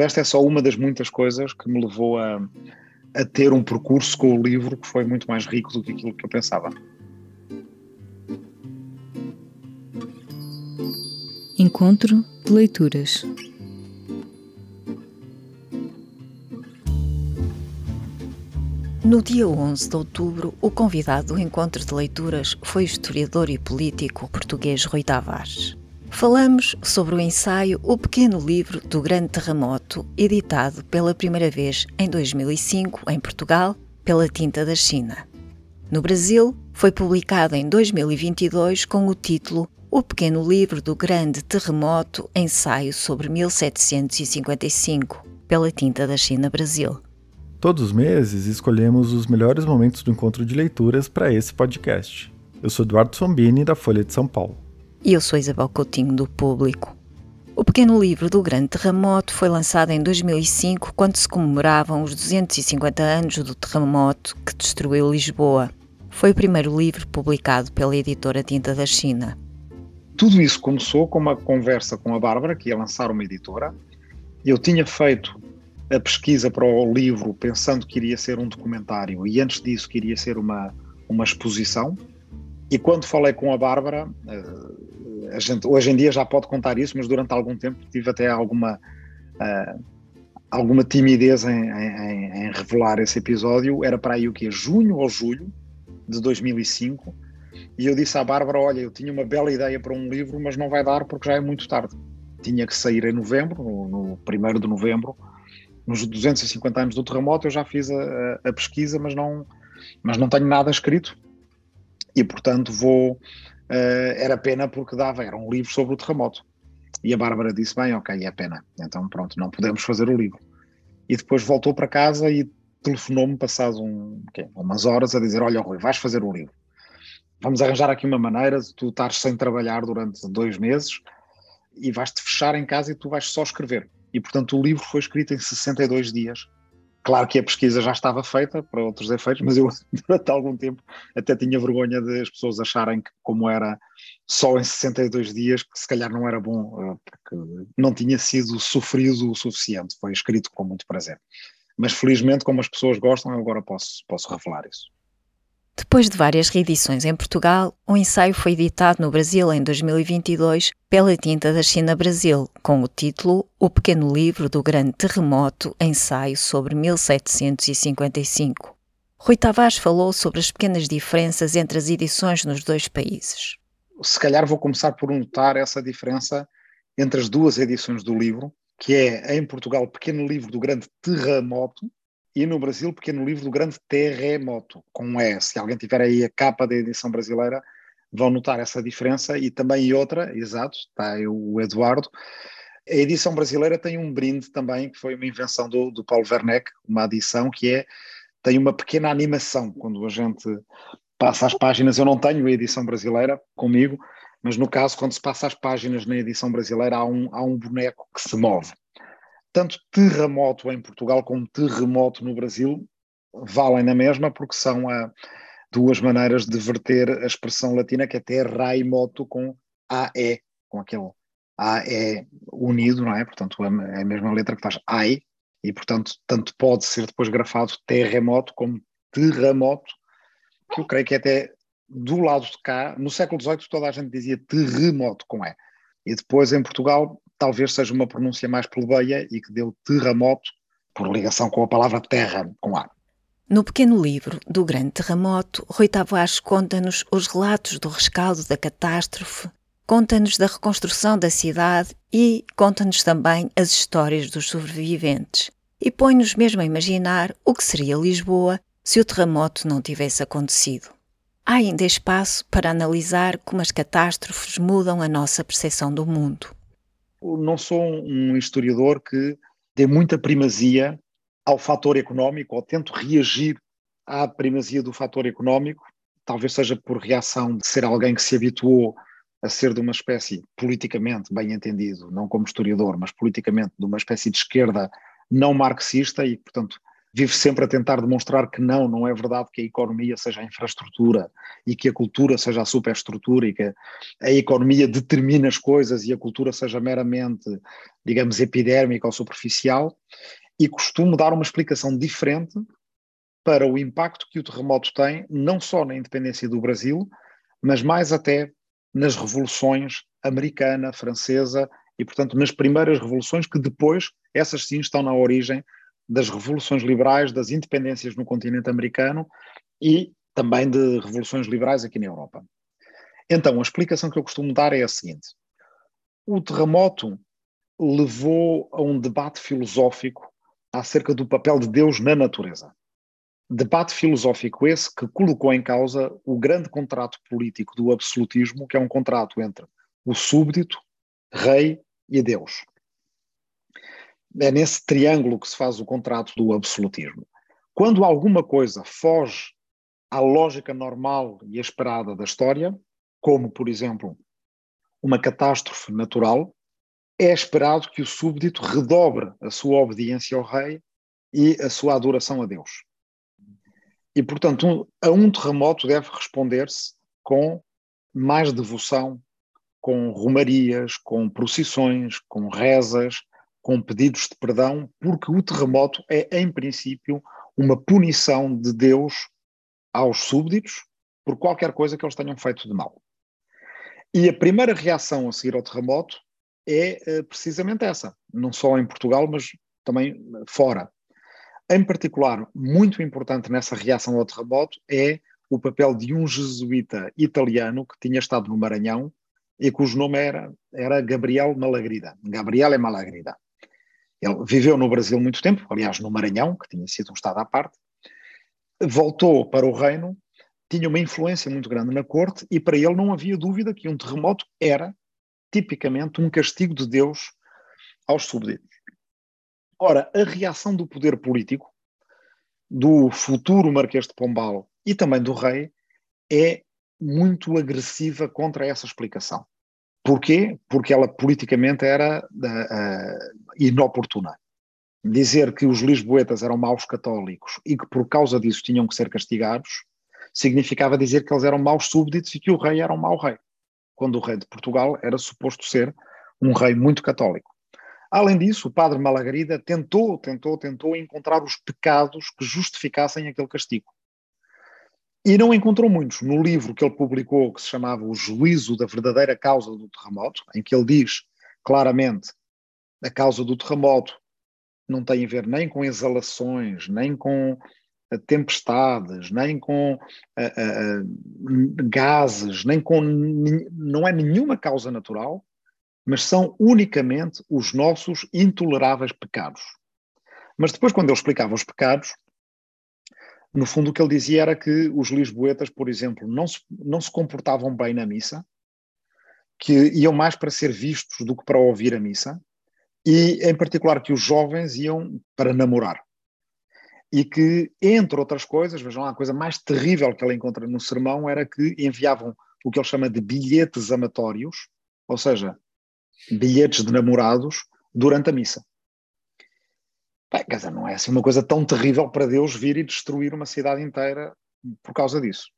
Esta é só uma das muitas coisas que me levou a, a ter um percurso com o livro que foi muito mais rico do que aquilo que eu pensava. Encontro de leituras. No dia 11 de outubro, o convidado do encontro de leituras foi o historiador e político português Rui Tavares. Falamos sobre o ensaio O Pequeno Livro do Grande Terremoto, editado pela primeira vez em 2005 em Portugal pela Tinta da China. No Brasil, foi publicado em 2022 com o título O Pequeno Livro do Grande Terremoto, ensaio sobre 1755, pela Tinta da China Brasil. Todos os meses escolhemos os melhores momentos do encontro de leituras para esse podcast. Eu sou Eduardo Sombini, da Folha de São Paulo. E eu sou Isabel Coutinho, do Público. O pequeno livro do Grande Terremoto foi lançado em 2005, quando se comemoravam os 250 anos do terremoto que destruiu Lisboa. Foi o primeiro livro publicado pela editora Tinta da China. Tudo isso começou com uma conversa com a Bárbara, que ia lançar uma editora. Eu tinha feito a pesquisa para o livro pensando que iria ser um documentário e antes disso que iria ser uma, uma exposição. E quando falei com a Bárbara, eh, a gente hoje em dia já pode contar isso, mas durante algum tempo tive até alguma, uh, alguma timidez em, em, em, revelar esse episódio. Era para aí o que? Junho ou julho de 2005. E eu disse à Bárbara: Olha, eu tinha uma bela ideia para um livro, mas não vai dar porque já é muito tarde. Tinha que sair em novembro, no, 1 de novembro, nos 250 anos do terremoto eu já fiz a, a, pesquisa, mas não, mas não tenho nada escrito e portanto vou. Uh, era pena porque dava, era um livro sobre o terremoto. E a Bárbara disse: Bem, ok, é pena, então pronto, não podemos fazer o livro. E depois voltou para casa e telefonou-me, passado um, okay, umas horas, a dizer: Olha, Rui, vais fazer o livro. Vamos arranjar aqui uma maneira de tu estar sem trabalhar durante dois meses e vais-te fechar em casa e tu vais só escrever. E, portanto, o livro foi escrito em 62 dias. Claro que a pesquisa já estava feita para outros efeitos, mas eu, durante algum tempo, até tinha vergonha de as pessoas acharem que, como era só em 62 dias, que se calhar não era bom, eh, porque não tinha sido sofrido o suficiente. Foi escrito com muito prazer. Mas, felizmente, como as pessoas gostam, eu agora posso, posso revelar isso. Depois de várias reedições em Portugal, o ensaio foi editado no Brasil em 2022 pela Tinta da China Brasil, com o título O Pequeno Livro do Grande Terremoto, ensaio sobre 1755. Rui Tavares falou sobre as pequenas diferenças entre as edições nos dois países. Se calhar vou começar por notar essa diferença entre as duas edições do livro, que é em Portugal Pequeno Livro do Grande Terremoto e no Brasil, pequeno livro do grande terremoto, com um. Se alguém tiver aí a capa da edição brasileira, vão notar essa diferença. E também outra, exato, está aí o Eduardo. A edição brasileira tem um brinde também, que foi uma invenção do, do Paulo Werneck, uma adição que é, tem uma pequena animação, quando a gente passa as páginas, eu não tenho a edição brasileira comigo, mas no caso, quando se passa as páginas na edição brasileira, há um, há um boneco que se move tanto terremoto em Portugal como terremoto no Brasil valem na mesma, porque são a, duas maneiras de verter a expressão latina que é terraimoto com AE, com aquele AE unido, não é? Portanto, é a mesma letra que faz AI, e portanto, tanto pode ser depois grafado terremoto como terremoto, que eu creio que até do lado de cá, no século XVIII toda a gente dizia terremoto com E. E depois em Portugal talvez seja uma pronúncia mais plebeia e que deu terremoto por ligação com a palavra terra, com A. No pequeno livro do Grande Terremoto, Rui Tavares conta-nos os relatos do rescaldo da catástrofe, conta-nos da reconstrução da cidade e conta-nos também as histórias dos sobreviventes. E põe-nos mesmo a imaginar o que seria Lisboa se o terremoto não tivesse acontecido. Há ainda espaço para analisar como as catástrofes mudam a nossa percepção do mundo não sou um historiador que dê muita primazia ao fator económico, ou tento reagir à primazia do fator económico, talvez seja por reação de ser alguém que se habituou a ser de uma espécie, politicamente bem entendido, não como historiador, mas politicamente de uma espécie de esquerda não marxista e, portanto, vive sempre a tentar demonstrar que não, não é verdade que a economia seja a infraestrutura e que a cultura seja a superestrutura e que a economia determina as coisas e a cultura seja meramente, digamos, epidérmica ou superficial, e costumo dar uma explicação diferente para o impacto que o terremoto tem, não só na independência do Brasil, mas mais até nas revoluções americana, francesa e, portanto, nas primeiras revoluções que depois, essas sim, estão na origem das revoluções liberais, das independências no continente americano e também de revoluções liberais aqui na Europa. Então, a explicação que eu costumo dar é a seguinte: o terremoto levou a um debate filosófico acerca do papel de Deus na natureza. Debate filosófico esse que colocou em causa o grande contrato político do absolutismo, que é um contrato entre o súbdito, rei e Deus é nesse triângulo que se faz o contrato do absolutismo. Quando alguma coisa foge à lógica normal e esperada da história, como, por exemplo, uma catástrofe natural, é esperado que o súbdito redobre a sua obediência ao rei e a sua adoração a Deus. E, portanto, um, a um terremoto deve responder-se com mais devoção, com romarias, com procissões, com rezas, com pedidos de perdão, porque o terremoto é, em princípio, uma punição de Deus aos súbditos por qualquer coisa que eles tenham feito de mal. E a primeira reação a seguir ao terremoto é eh, precisamente essa, não só em Portugal, mas também fora. Em particular, muito importante nessa reação ao terremoto é o papel de um jesuíta italiano que tinha estado no Maranhão e cujo nome era, era Gabriel Malagrida. Gabriel é Malagrida. Ele viveu no Brasil muito tempo, aliás, no Maranhão, que tinha sido um estado à parte, voltou para o reino, tinha uma influência muito grande na corte e para ele não havia dúvida que um terremoto era tipicamente um castigo de Deus aos súbditos. Ora, a reação do poder político, do futuro Marquês de Pombal e também do rei, é muito agressiva contra essa explicação. Porquê? Porque ela politicamente era uh, inoportuna. Dizer que os lisboetas eram maus católicos e que por causa disso tinham que ser castigados, significava dizer que eles eram maus súbditos e que o rei era um mau rei, quando o rei de Portugal era suposto ser um rei muito católico. Além disso, o padre Malagrida tentou, tentou, tentou encontrar os pecados que justificassem aquele castigo. E não encontrou muitos. No livro que ele publicou, que se chamava O Juízo da Verdadeira Causa do Terremoto, em que ele diz claramente a causa do terremoto não tem a ver nem com exalações, nem com eh, tempestades, nem com uh, uh, gases, nem com. não é nenhuma causa natural, mas são unicamente os nossos intoleráveis pecados. Mas depois, quando ele explicava os pecados, no fundo, o que ele dizia era que os lisboetas, por exemplo, não se, não se comportavam bem na missa, que iam mais para ser vistos do que para ouvir a missa, e em particular que os jovens iam para namorar. E que, entre outras coisas, vejam lá, a coisa mais terrível que ele encontra no sermão era que enviavam o que ele chama de bilhetes amatórios, ou seja, bilhetes de namorados, durante a missa. Bem, quer dizer, não é assim uma coisa tão terrível para Deus vir e destruir uma cidade inteira por causa disso.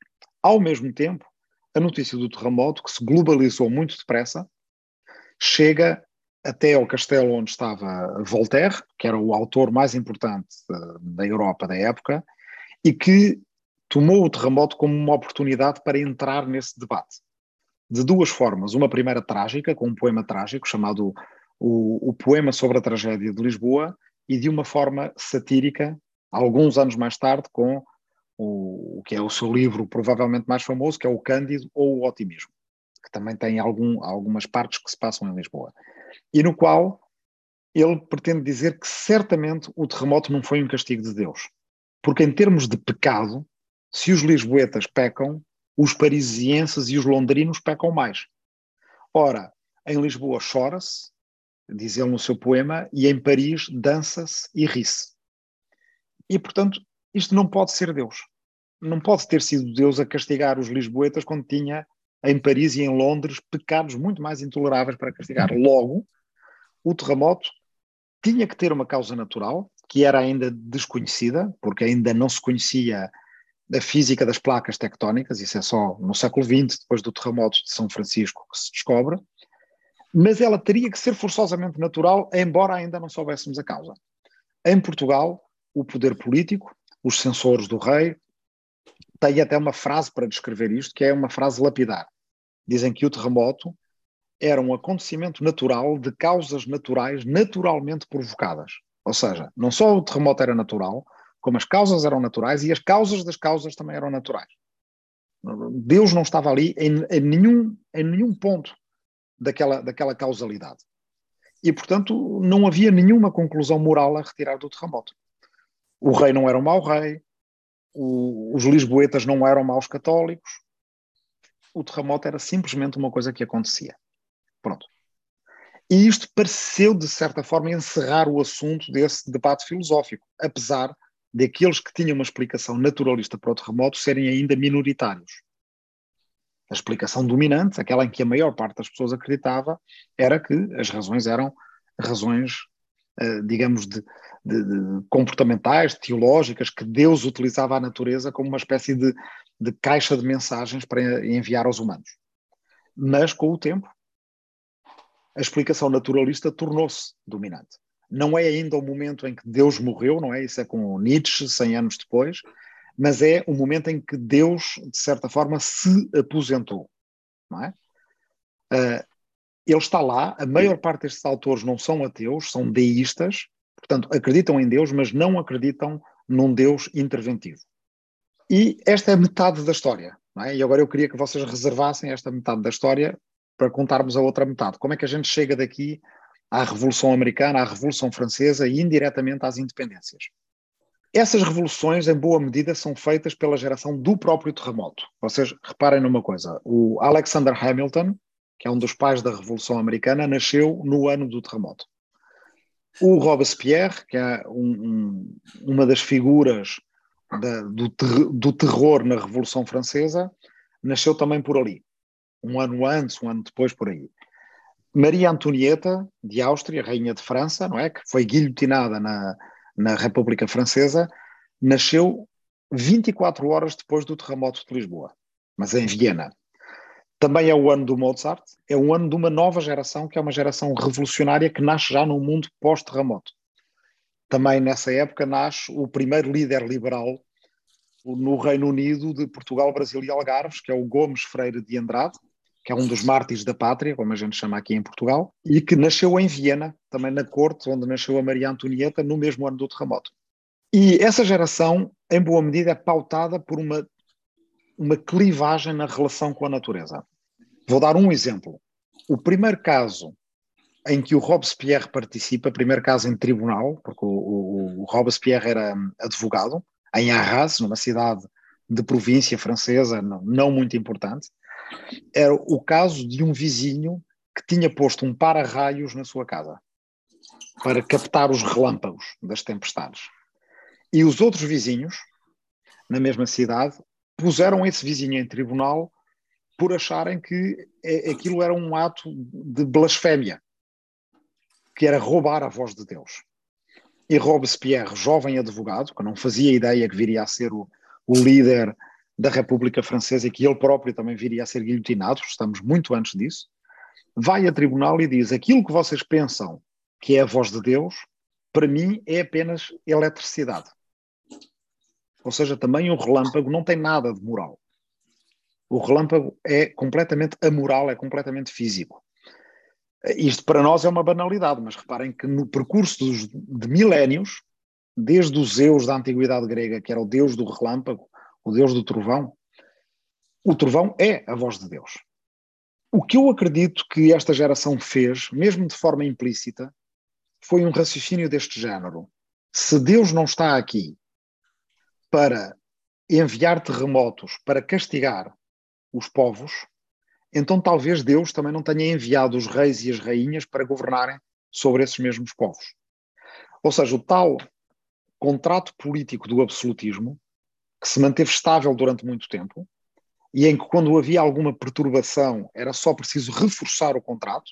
Ao mesmo tempo, a notícia do terremoto, que se globalizou muito depressa, chega até ao castelo onde estava Voltaire, que era o autor mais importante da Europa da época, e que tomou o terremoto como uma oportunidade para entrar nesse debate. De duas formas. Uma primeira trágica, com um poema trágico chamado o, o Poema sobre a Tragédia de Lisboa, e de uma forma satírica, alguns anos mais tarde, com o, o que é o seu livro provavelmente mais famoso, que é o Cândido ou o Otimismo, que também tem algum, algumas partes que se passam em Lisboa, e no qual ele pretende dizer que certamente o terremoto não foi um castigo de Deus, porque em termos de pecado, se os lisboetas pecam, os parisienses e os londrinos pecam mais. Ora, em Lisboa chora-se, diz ele no seu poema, e em Paris dança-se e ri-se. E, portanto, isto não pode ser Deus. Não pode ter sido Deus a castigar os lisboetas quando tinha em Paris e em Londres pecados muito mais intoleráveis para castigar. Logo, o terremoto tinha que ter uma causa natural, que era ainda desconhecida, porque ainda não se conhecia a física das placas tectónicas, isso é só no século XX, depois do terremoto de São Francisco, que se descobre, mas ela teria que ser forçosamente natural, embora ainda não soubéssemos a causa. Em Portugal, o poder político, os censores do rei, têm até uma frase para descrever isto, que é uma frase lapidar. Dizem que o terremoto era um acontecimento natural de causas naturais naturalmente provocadas. Ou seja, não só o terremoto era natural, como as causas eram naturais e as causas das causas também eram naturais. Deus não estava ali em, em nenhum, em nenhum ponto daquela, daquela causalidade. E, portanto, não havia nenhuma conclusão moral a retirar do terremoto. O rei não era um mau rei, o, os lisboetas não eram maus católicos, o terremoto era simplesmente uma coisa que acontecia. Pronto. E isto pareceu, de certa forma, encerrar o assunto desse debate filosófico, apesar de aqueles que tinham uma explicação naturalista para o terremoto serem ainda minoritários. A explicação dominante, aquela em que a maior parte das pessoas acreditava, era que as razões eram razões, eh, digamos, de, de, de comportamentais, teológicas, que Deus utilizava a natureza como uma espécie de, de caixa de mensagens para enviar aos humanos. Mas, com o tempo, a explicação naturalista tornou-se dominante. Não é ainda o momento em que Deus morreu, não é? Isso é com Nietzsche, 100 anos depois, mas é o momento em que Deus, de certa forma, se aposentou, não é? Uh, ele está lá, a maior parte destes autores não são ateus, são deístas, portanto, acreditam em Deus, mas não acreditam num Deus interventivo. E esta é metade da história, é? E agora eu queria que vocês reservassem esta metade da história para contarmos a outra metade. Como é que a gente chega daqui à Revolução Americana, à Revolução Francesa e indiretamente às independências? Essas revoluções, em boa medida, são feitas pela geração do próprio terremoto. Vocês reparem numa coisa: o Alexander Hamilton, que é um dos pais da Revolução Americana, nasceu no ano do terremoto. O Robespierre, que é um, um, uma das figuras da, do, ter, do terror na Revolução Francesa, nasceu também por ali um ano antes, um ano depois, por aí. Maria Antonieta, de Áustria, rainha de França, não é? que foi guilhotinada na, na República Francesa, nasceu 24 horas depois do terremoto de Lisboa, mas em Viena. Também é o ano do Mozart, é o ano de uma nova geração, que é uma geração revolucionária que nasce já num mundo pós-terremoto. Também nessa época nasce o primeiro líder liberal no Reino Unido de Portugal, Brasil e Algarves, que é o Gomes Freire de Andrade, que é um dos mártires da pátria, como a gente chama aqui em Portugal, e que nasceu em Viena, também na corte, onde nasceu a Maria Antonieta, no mesmo ano do terremoto. E essa geração, em boa medida, é pautada por uma, uma clivagem na relação com a natureza. Vou dar um exemplo. O primeiro caso em que o Robespierre participa, primeiro caso em tribunal, porque o, o, o Robespierre era advogado, em Arras, numa cidade de província francesa não, não muito importante, era o caso de um vizinho que tinha posto um para-raios na sua casa para captar os relâmpagos das tempestades. E os outros vizinhos, na mesma cidade, puseram esse vizinho em tribunal por acharem que aquilo era um ato de blasfémia, que era roubar a voz de Deus. E Robespierre, jovem advogado, que não fazia ideia que viria a ser o, o líder da República Francesa e que ele próprio também viria a ser guilhotinado, estamos muito antes disso, vai a tribunal e diz: aquilo que vocês pensam que é a voz de Deus, para mim é apenas eletricidade. Ou seja, também o relâmpago não tem nada de moral. O relâmpago é completamente amoral, é completamente físico. Isto para nós é uma banalidade, mas reparem que no percurso dos, de milénios, desde os Zeus da antiguidade grega, que era o deus do relâmpago, o Deus do trovão, o trovão é a voz de Deus. O que eu acredito que esta geração fez, mesmo de forma implícita, foi um raciocínio deste género. Se Deus não está aqui para enviar terremotos para castigar os povos, então talvez Deus também não tenha enviado os reis e as rainhas para governarem sobre esses mesmos povos. Ou seja, o tal contrato político do absolutismo que se manteve estável durante muito tempo e em que, quando havia alguma perturbação, era só preciso reforçar o contrato,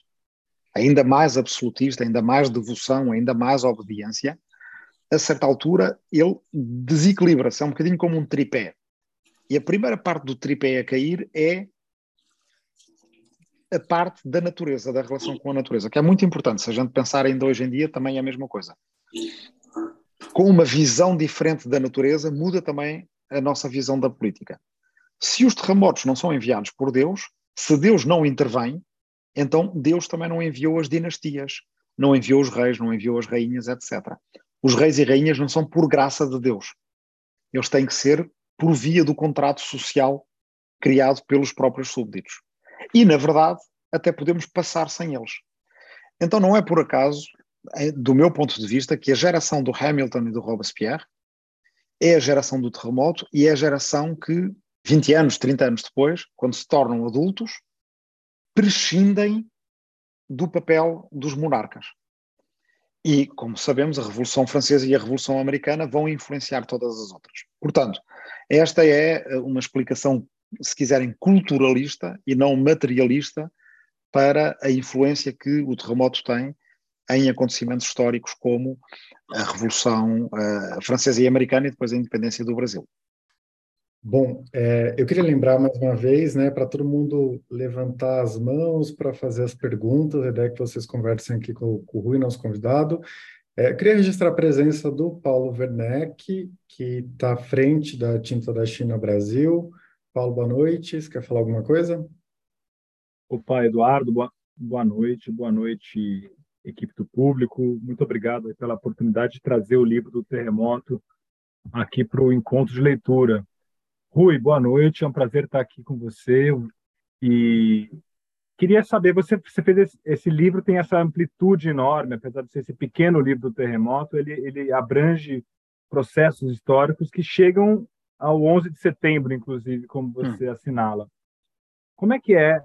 ainda mais absolutista, ainda mais devoção, ainda mais obediência. a certa altura, ele desequilibra-se, é um bocadinho como um tripé. E a primeira parte do tripé a cair é a parte da natureza, da relação com a natureza, que é muito importante. Se a gente pensar ainda hoje em dia, também é a mesma coisa. Com uma visão diferente da natureza, muda também a nossa visão da política. Se os terremotos não são enviados por Deus, se Deus não intervém, então Deus também não enviou as dinastias, não enviou os reis, não enviou as rainhas, etc. Os reis e rainhas não são por graça de Deus. Eles têm que ser por via do contrato social criado pelos próprios súbditos. E, na verdade, até podemos passar sem eles. Então, não é por acaso, é, do meu ponto de vista, que a geração do Hamilton e do Robespierre é a geração do terremoto e é a geração que, 20 anos, 30 anos depois, quando se tornam adultos, prescindem do papel dos monarcas. E, como sabemos, a Revolução Francesa e a Revolução Americana vão influenciar todas as outras. Portanto, esta é eh, uma explicação, se quiserem, culturalista e não materialista para a influência que o terremoto tem em acontecimentos históricos como a Revolução uh, Francesa e Americana e depois a independência do Brasil. Bom, é, eu queria lembrar mais uma vez, né, para todo mundo levantar as mãos para fazer as perguntas, a ideia é que vocês conversem aqui com, com o Rui, nosso convidado. É, eu queria registrar a presença do Paulo Werneck, que está à frente da Tinta da China Brasil. Paulo, boa noite. Você quer falar alguma coisa? Opa, Eduardo, boa, boa noite. Boa noite, equipe do público. Muito obrigado pela oportunidade de trazer o livro do terremoto aqui para o encontro de leitura. Rui, boa noite, é um prazer estar aqui com você. E queria saber, você, você fez esse, esse, livro, tem essa amplitude enorme, apesar de ser esse pequeno livro do terremoto, ele, ele abrange processos históricos que chegam ao 11 de setembro, inclusive, como hum. você hum. assinala. Como é que é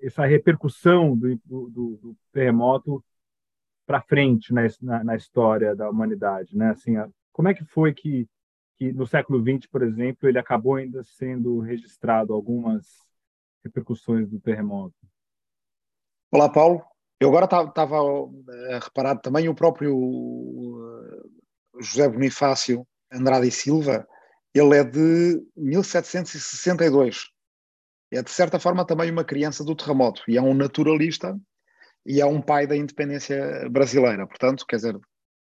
essa repercussão do, do, do terremoto para frente na, na, na, história da humanidade, né? Assim, como é que foi que que no século XX, por exemplo, ele acabou ainda sendo registrado algumas repercussões do terremoto. Olá, Paulo. Eu agora estava a eh, reparar também o próprio eh, José Bonifácio Andrade e Silva, ele é de 1762. É, de certa forma, também uma criança do terremoto e é um naturalista e é um pai da independência brasileira. Portanto, quer dizer, de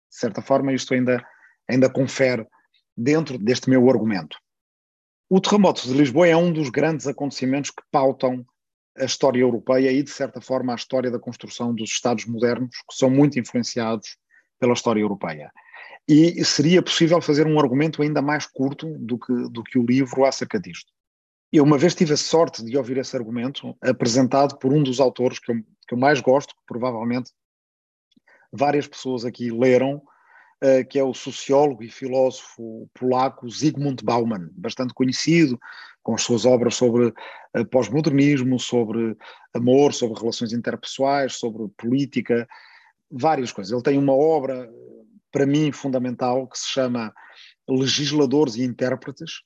certa forma, isto ainda, ainda confere dentro deste meu argumento. O terremoto de Lisboa é um dos grandes acontecimentos que pautam a história europeia e, de certa forma, a história da construção dos Estados modernos, que são muito influenciados pela história europeia. E seria possível fazer um argumento ainda mais curto do que, do que o livro acerca disto. Eu uma vez tive a sorte de ouvir esse argumento apresentado por um dos autores que eu, que eu mais gosto, que provavelmente várias pessoas aqui leram, eh, que é o sociólogo e filósofo polaco Zygmunt Bauman, bastante conhecido, com as suas obras sobre uh, pós-modernismo, sobre amor, sobre relações interpessoais, sobre política, várias coisas. Ele tem uma obra, para mim, fundamental, que se chama Legisladores e Intérpretes,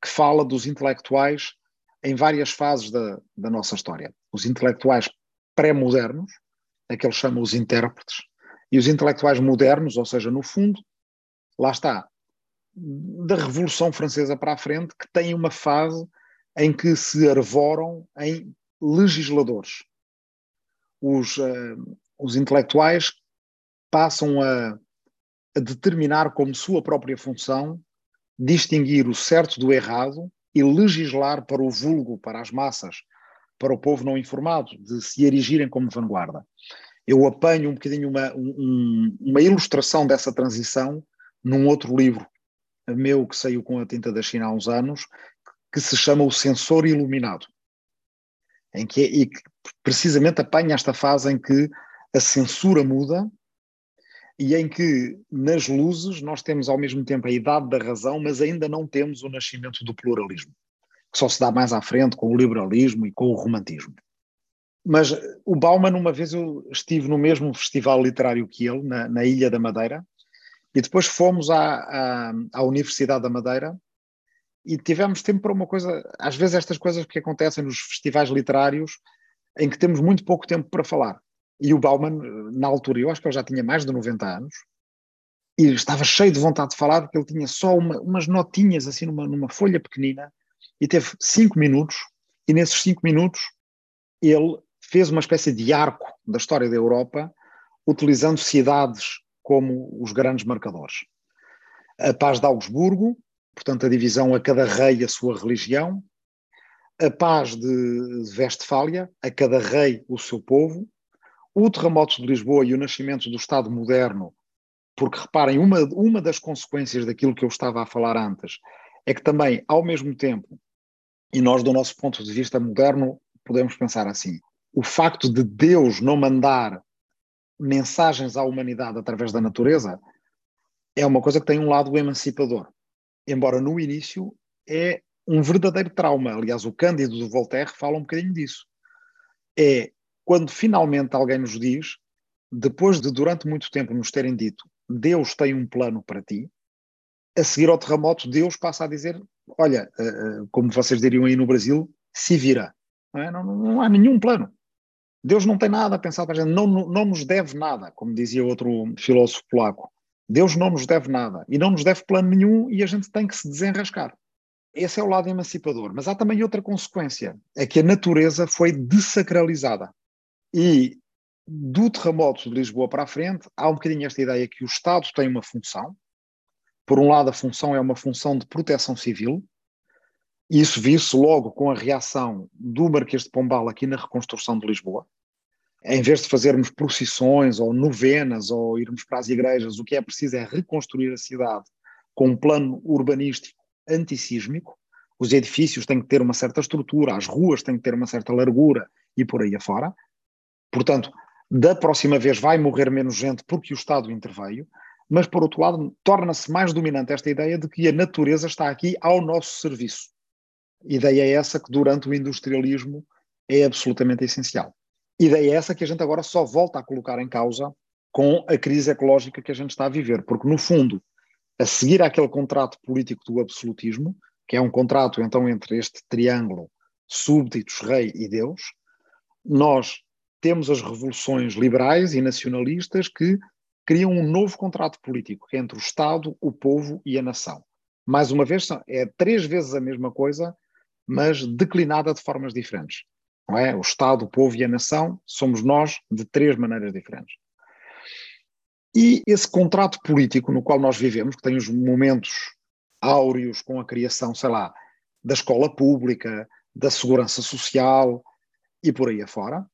que fala dos intelectuais em várias fases da, da nossa história. Os intelectuais pré-modernos, aqueles chamam os intérpretes, e os intelectuais modernos, ou seja, no fundo, lá está, da Revolução Francesa para a frente, que têm uma fase em que se arvoram em legisladores. Os, uh, os intelectuais passam a, a determinar como sua própria função distinguir o certo do errado e legislar para o vulgo, para as massas, para o povo não informado, de se erigirem como vanguarda. Eu apanho um bocadinho uma, um, uma ilustração dessa transição num outro livro meu que saiu com a tinta da China há uns anos, que se chama O Sensor Iluminado, em que, e que precisamente apanha esta fase em que a censura muda e em que nas luzes nós temos ao mesmo tempo a idade da razão, mas ainda não temos o nascimento do pluralismo, que só se dá mais à frente com o liberalismo e com o romantismo. Mas o Bauman, uma vez eu estive no mesmo festival literário que ele, na, na Ilha da Madeira, e depois fomos à, à, à, Universidade da Madeira e tivemos tempo para uma coisa, às vezes estas coisas que acontecem nos festivais literários, em que temos muito pouco tempo para falar. E o Bauman, na altura, eu acho que ele já tinha mais de 90 anos, e estava cheio de vontade de falar, porque ele tinha só uma, umas notinhas assim numa, numa folha pequenina, e teve cinco minutos, e nesses cinco minutos ele fez uma espécie de arco da história da Europa, utilizando cidades como os grandes marcadores. A paz de Augsburgo, portanto, a divisão a cada rei a sua religião, a paz de Westfália, a cada rei o seu povo, o terremoto de Lisboa e o nascimento do Estado moderno, porque reparem, uma, uma das consequências daquilo que eu estava a falar antes é que também, ao mesmo tempo, e nós, do nosso ponto de vista moderno, podemos pensar assim: o facto de Deus não mandar mensagens à humanidade através da natureza é uma coisa que tem um lado emancipador. Embora no início é um verdadeiro trauma. Aliás, o Cândido de Voltaire fala um bocadinho disso. É quando finalmente alguém nos diz, depois de durante muito tempo nos terem dito Deus tem um plano para ti. A seguir ao terremoto, Deus passa a dizer: Olha, eh, eh, como vocês diriam aí no Brasil, se vira. Não, é? não, não há nenhum plano. Deus não tem nada a pensar para a gente, não, não nos deve nada, como dizia outro filósofo polaco. Deus não nos deve nada e não nos deve plano nenhum e a gente tem que se desenrascar. Esse é o lado emancipador. Mas há também outra consequência: é que a natureza foi desacralizada. E do terremoto de Lisboa para a frente, há um bocadinho esta ideia que o Estado tem uma função. Por um lado, a função é uma função de proteção civil, isso viu-se logo com a reação do Marquês de Pombal aqui na reconstrução de Lisboa. Em vez de fazermos procissões ou novenas ou irmos para as igrejas, o que é preciso é reconstruir a cidade com um plano urbanístico antissísmico. Os edifícios têm que ter uma certa estrutura, as ruas têm que ter uma certa largura e por aí afora. Portanto, da próxima vez vai morrer menos gente porque o Estado interveio, mas por outro lado torna-se mais dominante esta ideia de que a natureza está aqui ao nosso serviço. Ideia essa que durante o industrialismo é absolutamente essencial. Ideia essa que a gente agora só volta a colocar em causa com a crise ecológica que a gente está a viver, porque no fundo, a seguir àquele contrato político do absolutismo, que é um contrato então entre este triângulo súbditos, rei e Deus, nós temos as revoluções liberais e nacionalistas que criam um novo contrato político entre o Estado, o povo e a nação. Mais uma vez, é três vezes a mesma coisa, mas declinada de formas diferentes. Não é? O Estado, o povo e a nação somos nós de três maneiras diferentes. E esse contrato político no qual nós vivemos, que tem os momentos áureos com a criação, sei lá, da escola pública, da segurança social e por aí afora,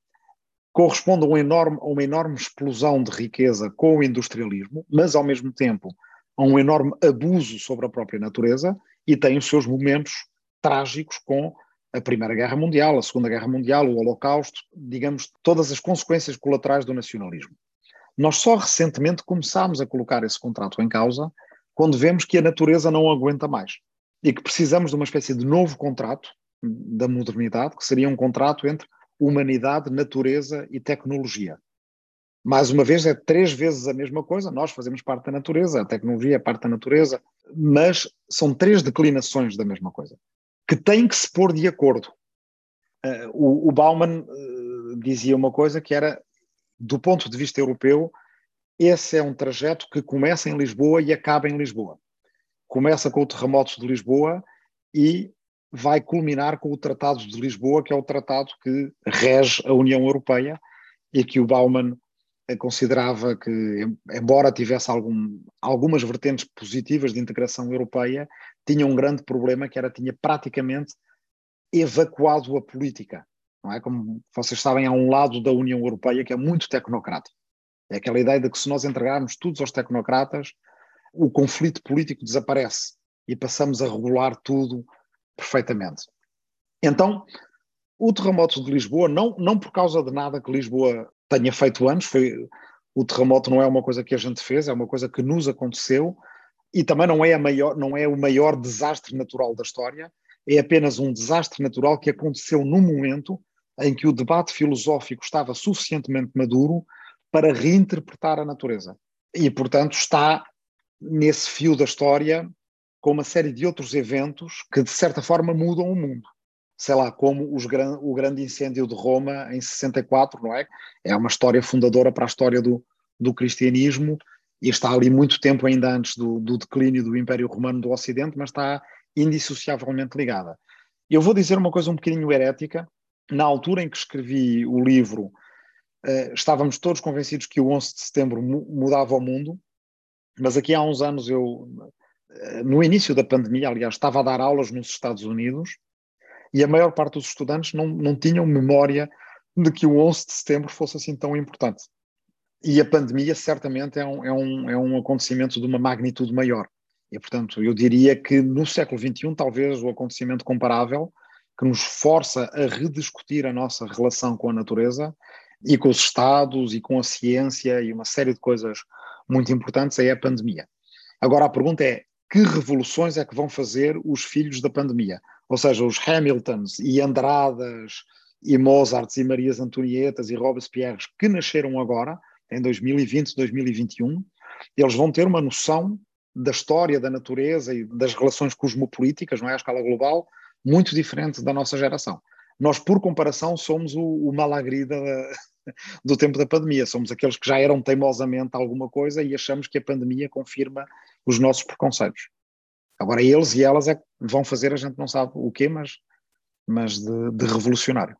corresponde a, um enorme, a uma enorme explosão de riqueza com o industrialismo, mas ao mesmo tempo a um enorme abuso sobre a própria natureza e tem os seus momentos trágicos com a Primeira Guerra Mundial, a Segunda Guerra Mundial, o Holocausto, digamos, todas as consequências colaterais do nacionalismo. Nós só recentemente começámos a colocar esse contrato em causa quando vemos que a natureza não aguenta mais e que precisamos de uma espécie de novo contrato da modernidade, que seria um contrato entre humanidade, natureza e tecnologia. Mais uma vez, é três vezes a mesma coisa. Nós fazemos parte da natureza, a tecnologia é parte da natureza, mas são três declinações da mesma coisa, que têm que se pôr de acordo. Uh, o, Bauman uh, dizia uma coisa que era, do ponto de vista europeu, esse é um trajeto que começa em Lisboa e acaba em Lisboa. Começa com o terremoto de Lisboa e vai culminar com o Tratado de Lisboa, que é o tratado que rege a União Europeia e que o Bauman considerava que, embora tivesse algum, algumas vertentes positivas de integração europeia, tinha um grande problema que era tinha praticamente evacuado a política. Não é? Como vocês sabem, há um lado da União Europeia que é muito tecnocrático. É aquela ideia de que se nós entregarmos tudo aos tecnocratas, o conflito político desaparece e passamos a regular tudo perfeitamente. Então, o terremoto de Lisboa, não, não por causa de nada que Lisboa tenha feito antes, foi, o terremoto não é uma coisa que a gente fez, é uma coisa que nos aconteceu e também não é, maior, não é o maior desastre natural da história, é apenas um desastre natural que aconteceu num momento em que o debate filosófico estava suficientemente maduro para reinterpretar a natureza. E, portanto, está nesse fio da história com uma série de outros eventos que, de certa forma, mudam o mundo. Sei lá, como os, o grande incêndio de Roma em 64, não é? É uma história fundadora para a história do, do cristianismo e está ali muito tempo ainda antes do, do declínio do Império Romano do Ocidente, mas está indissociavelmente ligada. Eu vou dizer uma coisa um bocadinho herética. Na altura em que escrevi o livro, uh, estávamos todos convencidos que o 11 de setembro mudava o mundo, mas aqui há uns anos eu, no início da pandemia, aliás, estava a dar aulas nos Estados Unidos e a maior parte dos estudantes não, não tinham memória de que o 11 de setembro fosse assim tão importante. E a pandemia certamente é um, é um, é um acontecimento de uma magnitude maior. E, portanto, eu diria que no século XXI, talvez o acontecimento comparável que nos força a rediscutir a nossa relação com a natureza e com os Estados e com a ciência e uma série de coisas muito importantes é a pandemia. Agora a pergunta é: que revoluções é que vão fazer os filhos da pandemia? Ou seja, os Hamiltons e Andradas e Mozarts e Marias Antonietas e Robespierres que nasceram agora, em 2020, 2021, eles vão ter uma noção da história da natureza e das relações cosmopolíticas, não é, à escala global, muito diferente da nossa geração. Nós, por comparação, somos o, o malagrida do tempo da pandemia. Somos aqueles que já eram teimosamente alguma coisa e achamos que a pandemia confirma os nossos preconceitos. Agora, eles e elas é que vão fazer, a gente não sabe o quê, mas, mas de, de revolucionário.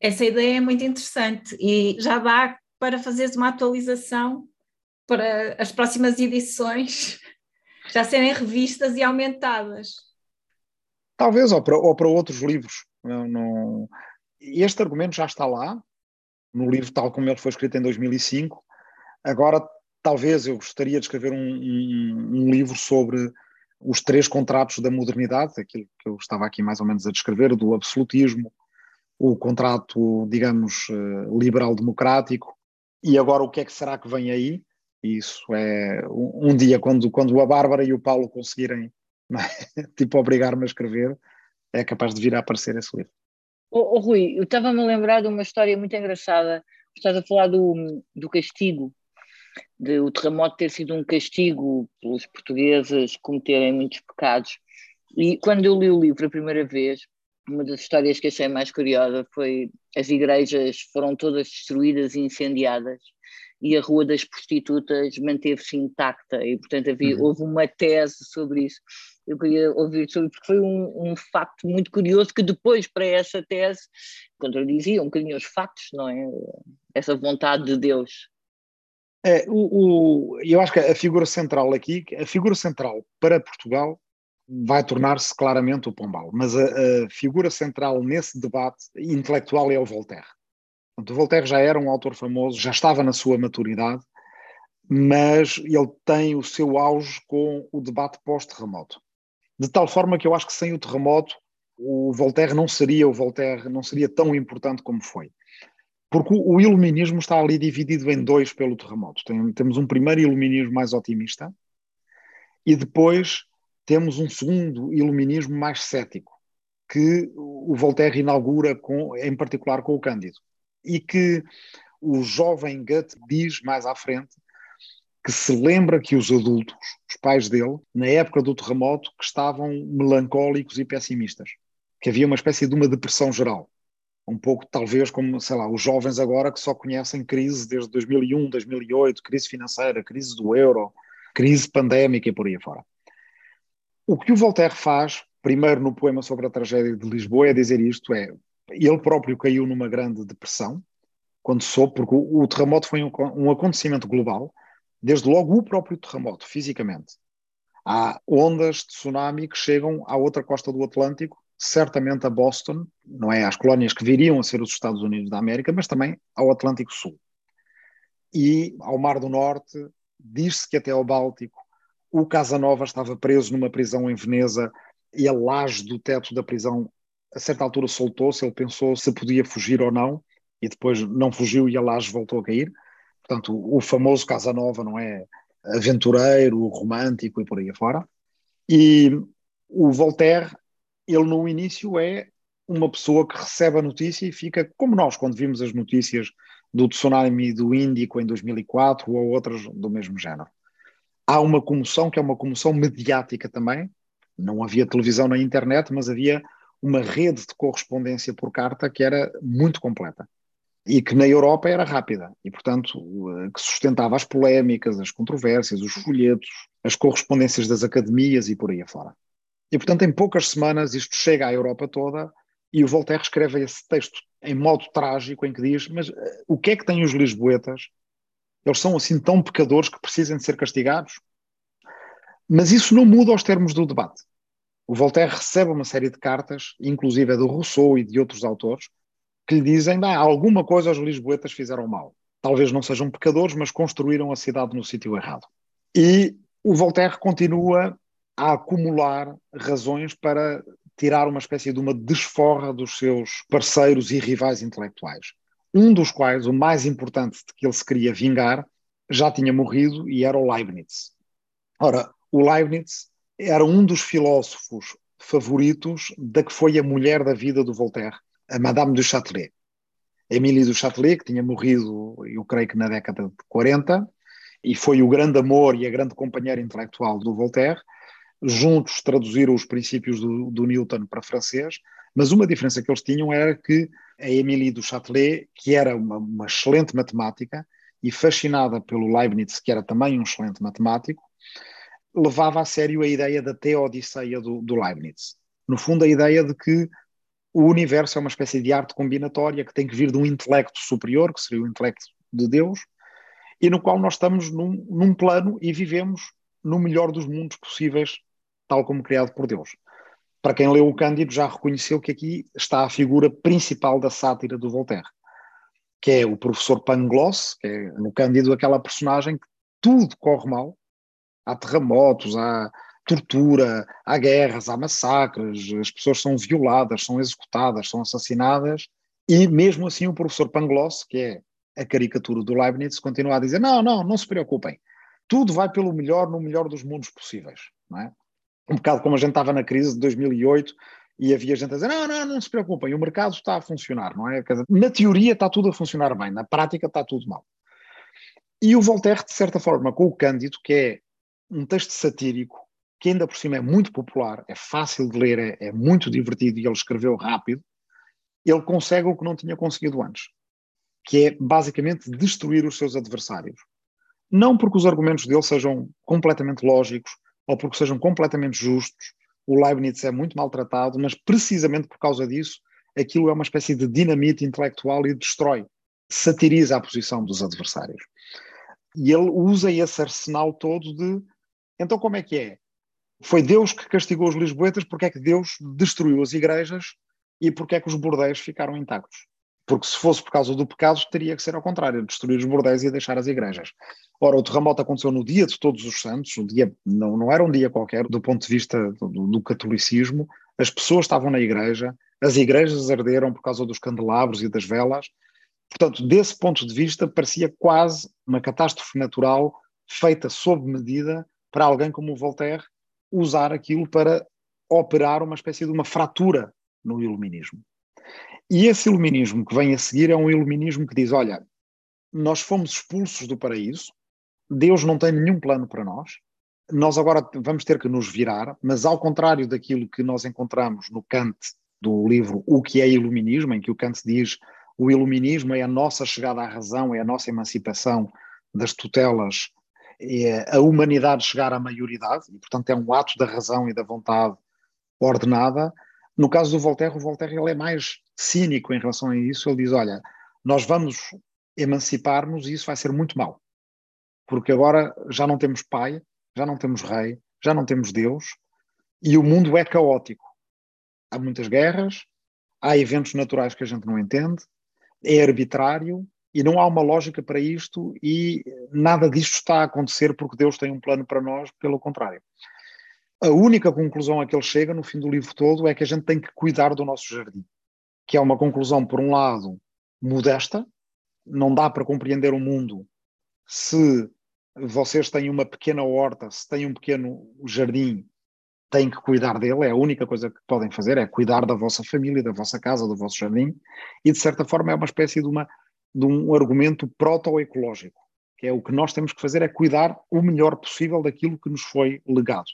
Essa ideia é muito interessante e já dá para fazeres uma atualização para as próximas edições já serem revistas e aumentadas. Talvez, ou para, ou para outros livros. Não, não... Este argumento já está lá, no livro tal como ele foi escrito em 2005. Agora, talvez eu gostaria de escrever um, um, um livro sobre os três contratos da modernidade, aquilo que eu estava aqui mais ou menos a descrever, do absolutismo, o contrato, digamos, eh, liberal-democrático, e agora o que é que será que vem aí? Isso é um, dia, quando, quando a Bárbara e o Paulo conseguirem, é? tipo, obrigar-me a escrever, é capaz de vir a aparecer esse livro. Oh, oh Rui, eu estava-me a lembrar de uma história muito engraçada. Estás a falar do, do castigo, de o terremoto ter sido um castigo pelos portugueses cometerem muitos pecados. E quando eu li o livro a primeira vez, uma das histórias que achei mais curiosa foi as igrejas foram todas destruídas e incendiadas e a Rua das Prostitutas manteve-se intacta e, portanto, havia, uhum. houve uma tese sobre isso. Eu queria ouvir sobre porque foi um, um facto muito curioso que depois, para essa tese, contradizia um bocadinho os factos, não é? Essa vontade de Deus. É, o, o, eu acho que a figura central aqui, a figura central para Portugal vai tornar-se claramente o Pombal, mas a, a, figura central nesse debate intelectual é o Voltaire. O Voltaire já era um autor famoso, já estava na sua maturidade, mas ele tem o seu auge com o debate pós-terremoto. De tal forma que eu acho que sem o terremoto o Voltaire não seria o Voltaire, não seria tão importante como foi. Porque o, iluminismo está ali dividido em dois pelo terremoto. Tem, temos um primeiro iluminismo mais otimista e depois temos um segundo iluminismo mais cético, que o Voltaire inaugura com, em particular com o Cândido. E que o jovem Goethe diz mais à frente que se lembra que os adultos, os pais dele, na época do terremoto, que estavam melancólicos e pessimistas, que havia uma espécie de uma depressão geral. Um pouco, talvez, como, sei lá, os jovens agora que só conhecem crise desde 2001, 2008, crise financeira, crise do euro, crise pandémica e por aí fora. O que o Voltaire faz, primeiro no poema sobre a tragédia de Lisboa, é dizer isto: é ele próprio caiu numa grande depressão quando soube, porque o, o terremoto foi um, um, acontecimento global, desde logo o próprio terremoto, fisicamente. Há ondas de tsunami que chegam à outra costa do Atlântico, certamente a Boston, não é às colónias que viriam a ser os Estados Unidos da América, mas também ao Atlântico Sul. E ao Mar do Norte, diz-se que até ao Báltico, o Casanova estava preso numa prisão em Veneza e a laje do teto da prisão, a certa altura, soltou-se. Ele pensou se podia fugir ou não, e depois não fugiu e a laje voltou a cair. Portanto, o, famoso Casanova não é aventureiro, romântico e por aí afora. E o Voltaire, ele no início é uma pessoa que recebe a notícia e fica como nós, quando vimos as notícias do tsunami do Índico em 2004 ou outras do mesmo género há uma comoção que é uma comoção mediática também. Não havia televisão na internet, mas havia uma rede de correspondência por carta que era muito completa. e que na Europa era rápida e, portanto, que sustentava as polémicas, as controvérsias, os folhetos, as correspondências das academias e por aí afora. E, portanto, em poucas semanas isto chega à Europa toda e o Voltaire escreve esse texto em modo trágico em que diz: Mas uh, o que é que têm os lisboetas? Eles são assim tão pecadores que precisam de ser castigados? Mas isso não muda os termos do debate. O Voltaire recebe uma série de cartas, inclusive a do Rousseau e de outros autores, que lhe dizem que alguma coisa os lisboetas fizeram mal. Talvez não sejam pecadores, mas construíram a cidade no sítio errado. E o Voltaire continua a acumular razões para tirar uma espécie de uma desforra dos seus parceiros e rivais intelectuais. Um dos quais, o mais importante de que ele se queria vingar, já tinha morrido e era o Leibniz. Ora, o Leibniz era um dos filósofos favoritos da que foi a mulher da vida do Voltaire, a Madame du Châtelet. Émilie du Châtelet, que tinha morrido, eu creio que na década de 40, e foi o grande amor e a grande companheira intelectual do Voltaire, juntos traduziram os princípios do, do, Newton para francês, mas uma diferença que eles tinham era que a Émilie du Châtelet, que era uma, uma, excelente matemática e fascinada pelo Leibniz, que era também um excelente matemático, levava a sério a ideia da teodiceia do, do Leibniz. No fundo, a ideia de que o universo é uma espécie de arte combinatória que tem que vir de um intelecto superior, que seria o intelecto de Deus, e no qual nós estamos num, num plano e vivemos no melhor dos mundos possíveis, tal como criado por Deus. Para quem leu o Cândido já reconheceu que aqui está a figura principal da sátira do Voltaire, que é o professor Pangloss, que é no Cândido aquela personagem que tudo corre mal, há terremotos, há tortura, há guerras, há massacres, as pessoas são violadas, são executadas, são assassinadas, e mesmo assim o professor Pangloss, que é a caricatura do Leibniz, continua a dizer: não, não, não se preocupem, tudo vai pelo melhor, no melhor dos mundos possíveis. Não é? Um bocado como a gente estava na crise de 2008 e havia gente a dizer: não, não, não se preocupem, o mercado está a funcionar, não é? Dizer, na teoria está tudo a funcionar bem, na prática está tudo mal. E o Voltaire, de certa forma, com o Cândido, que é um texto satírico, que ainda por cima é muito popular, é fácil de ler, é, é muito divertido e ele escreveu rápido, ele consegue o que não tinha conseguido antes, que é basicamente destruir os seus adversários. Não porque os argumentos dele sejam completamente lógicos ou porque sejam completamente justos, o Leibniz é muito maltratado, mas precisamente por causa disso, aquilo é uma espécie de dinamite intelectual e destrói, satiriza a posição dos adversários. E ele usa esse arsenal todo de. Então, como é que é? Foi Deus que castigou os lisboetas, porque é que Deus destruiu as igrejas e porque é que os bordéis ficaram intactos? Porque se fosse por causa do pecado, teria que ser ao contrário, destruir os bordéis e deixar as igrejas. Ora, o terremoto aconteceu no dia de Todos os Santos, o dia, não, não era um dia qualquer, do ponto de vista do, do catolicismo, as pessoas estavam na igreja, as igrejas arderam por causa dos candelabros e das velas. Portanto, desse ponto de vista, parecia quase uma catástrofe natural feita sob medida para alguém como o Voltaire usar aquilo para operar uma espécie de uma fratura no iluminismo. E esse iluminismo que vem a seguir é um iluminismo que diz: olha, nós fomos expulsos do paraíso, Deus não tem nenhum plano para nós, nós agora vamos ter que nos virar, mas ao contrário daquilo que nós encontramos no Kant do livro O que é Iluminismo, em que o Kant diz o iluminismo é a nossa chegada à razão, é a nossa emancipação das tutelas, é a humanidade chegar à maioridade, e portanto é um ato da razão e da vontade ordenada. No caso do Voltaire, o Voltaire ele é mais cínico em relação a isso, ele diz, olha, nós vamos emancipar-nos e isso vai ser muito mal, porque agora já não temos pai, já não temos rei, já não temos Deus, e o mundo é caótico. Há muitas guerras, há eventos naturais que a gente não entende, é arbitrário e não há uma lógica para isto e nada disto está a acontecer porque Deus tem um plano para nós, pelo contrário. A única conclusão a que ele chega no fim do livro todo é que a gente tem que cuidar do nosso jardim, que é uma conclusão, por um lado, modesta, não dá para compreender o mundo se vocês têm uma pequena horta, se têm um pequeno jardim, têm que cuidar dele, é a única coisa que podem fazer, é cuidar da vossa família, da vossa casa, do vosso jardim, e de certa forma é uma espécie de, uma, de um argumento proto-ecológico, que é o que nós temos que fazer é cuidar o melhor possível daquilo que nos foi legado.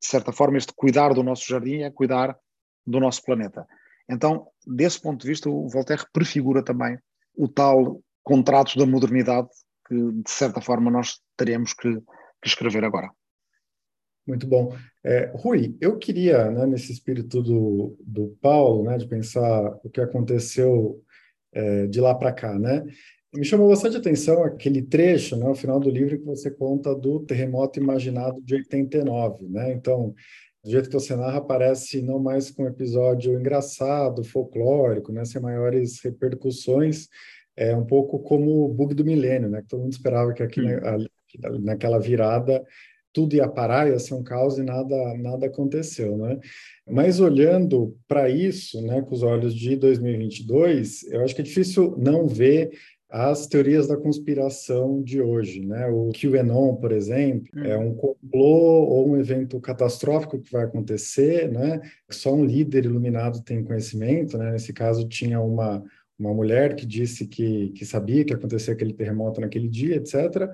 De certa forma, este cuidar do nosso jardim é cuidar do nosso planeta. Então, desse ponto de vista, o Voltaire prefigura também o tal contrato da modernidade que, de certa forma, nós teremos que, que escrever agora. Muito bom. É, Rui, eu queria, né, nesse espírito do, do Paulo, né, de pensar o que aconteceu é, de lá para cá, né? Me chamou bastante atenção aquele trecho, né, no final do livro, que você conta do terremoto imaginado de 89, né? Então, do jeito que você narra, parece não mais com um episódio engraçado, folclórico, né, sem maiores repercussões, é um pouco como o bug do milênio, né, que todo mundo esperava que aqui na, naquela virada tudo ia parar, ia ser um caos e nada, nada aconteceu, né? Mas olhando para isso, né, com os olhos de 2022, eu acho que é difícil não ver as teorias da conspiração de hoje, né? O QAnon, por exemplo, hum. é um complô ou um evento catastrófico que vai acontecer, né? Só um líder iluminado tem conhecimento, né? Nesse caso tinha uma uma mulher que disse que, que sabia que ia acontecer aquele terremoto naquele dia, etc.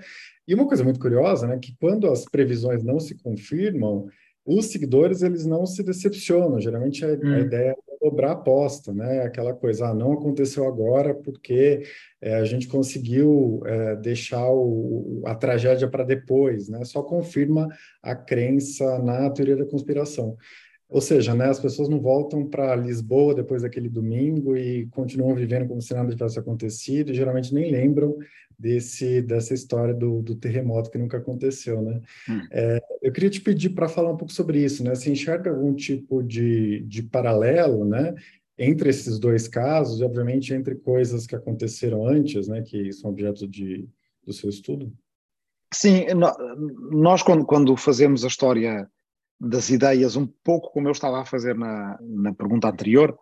E uma coisa muito curiosa, né, que quando as previsões não se confirmam, os seguidores eles não se decepcionam. Geralmente a, hum. a ideia é dobrar a aposta, né? Aquela coisa, ah, não aconteceu agora porque é, a gente conseguiu é, deixar o, a tragédia para depois, né? Só confirma a crença na teoria da conspiração. Ou seja, né, as pessoas não voltam para Lisboa depois daquele domingo e continuam vivendo como se nada tivesse acontecido, e geralmente nem lembram desse dessa história do, do terremoto que nunca aconteceu, né? Hum. É, eu queria te pedir para falar um pouco sobre isso, né? Você enxerga algum tipo de, de paralelo, né? Entre esses dois casos, e obviamente entre coisas que aconteceram antes, né? Que são objeto de, do seu estudo? Sim, nós quando, quando fazemos a história das ideias, um pouco como eu estava a fazer na, na pergunta anterior,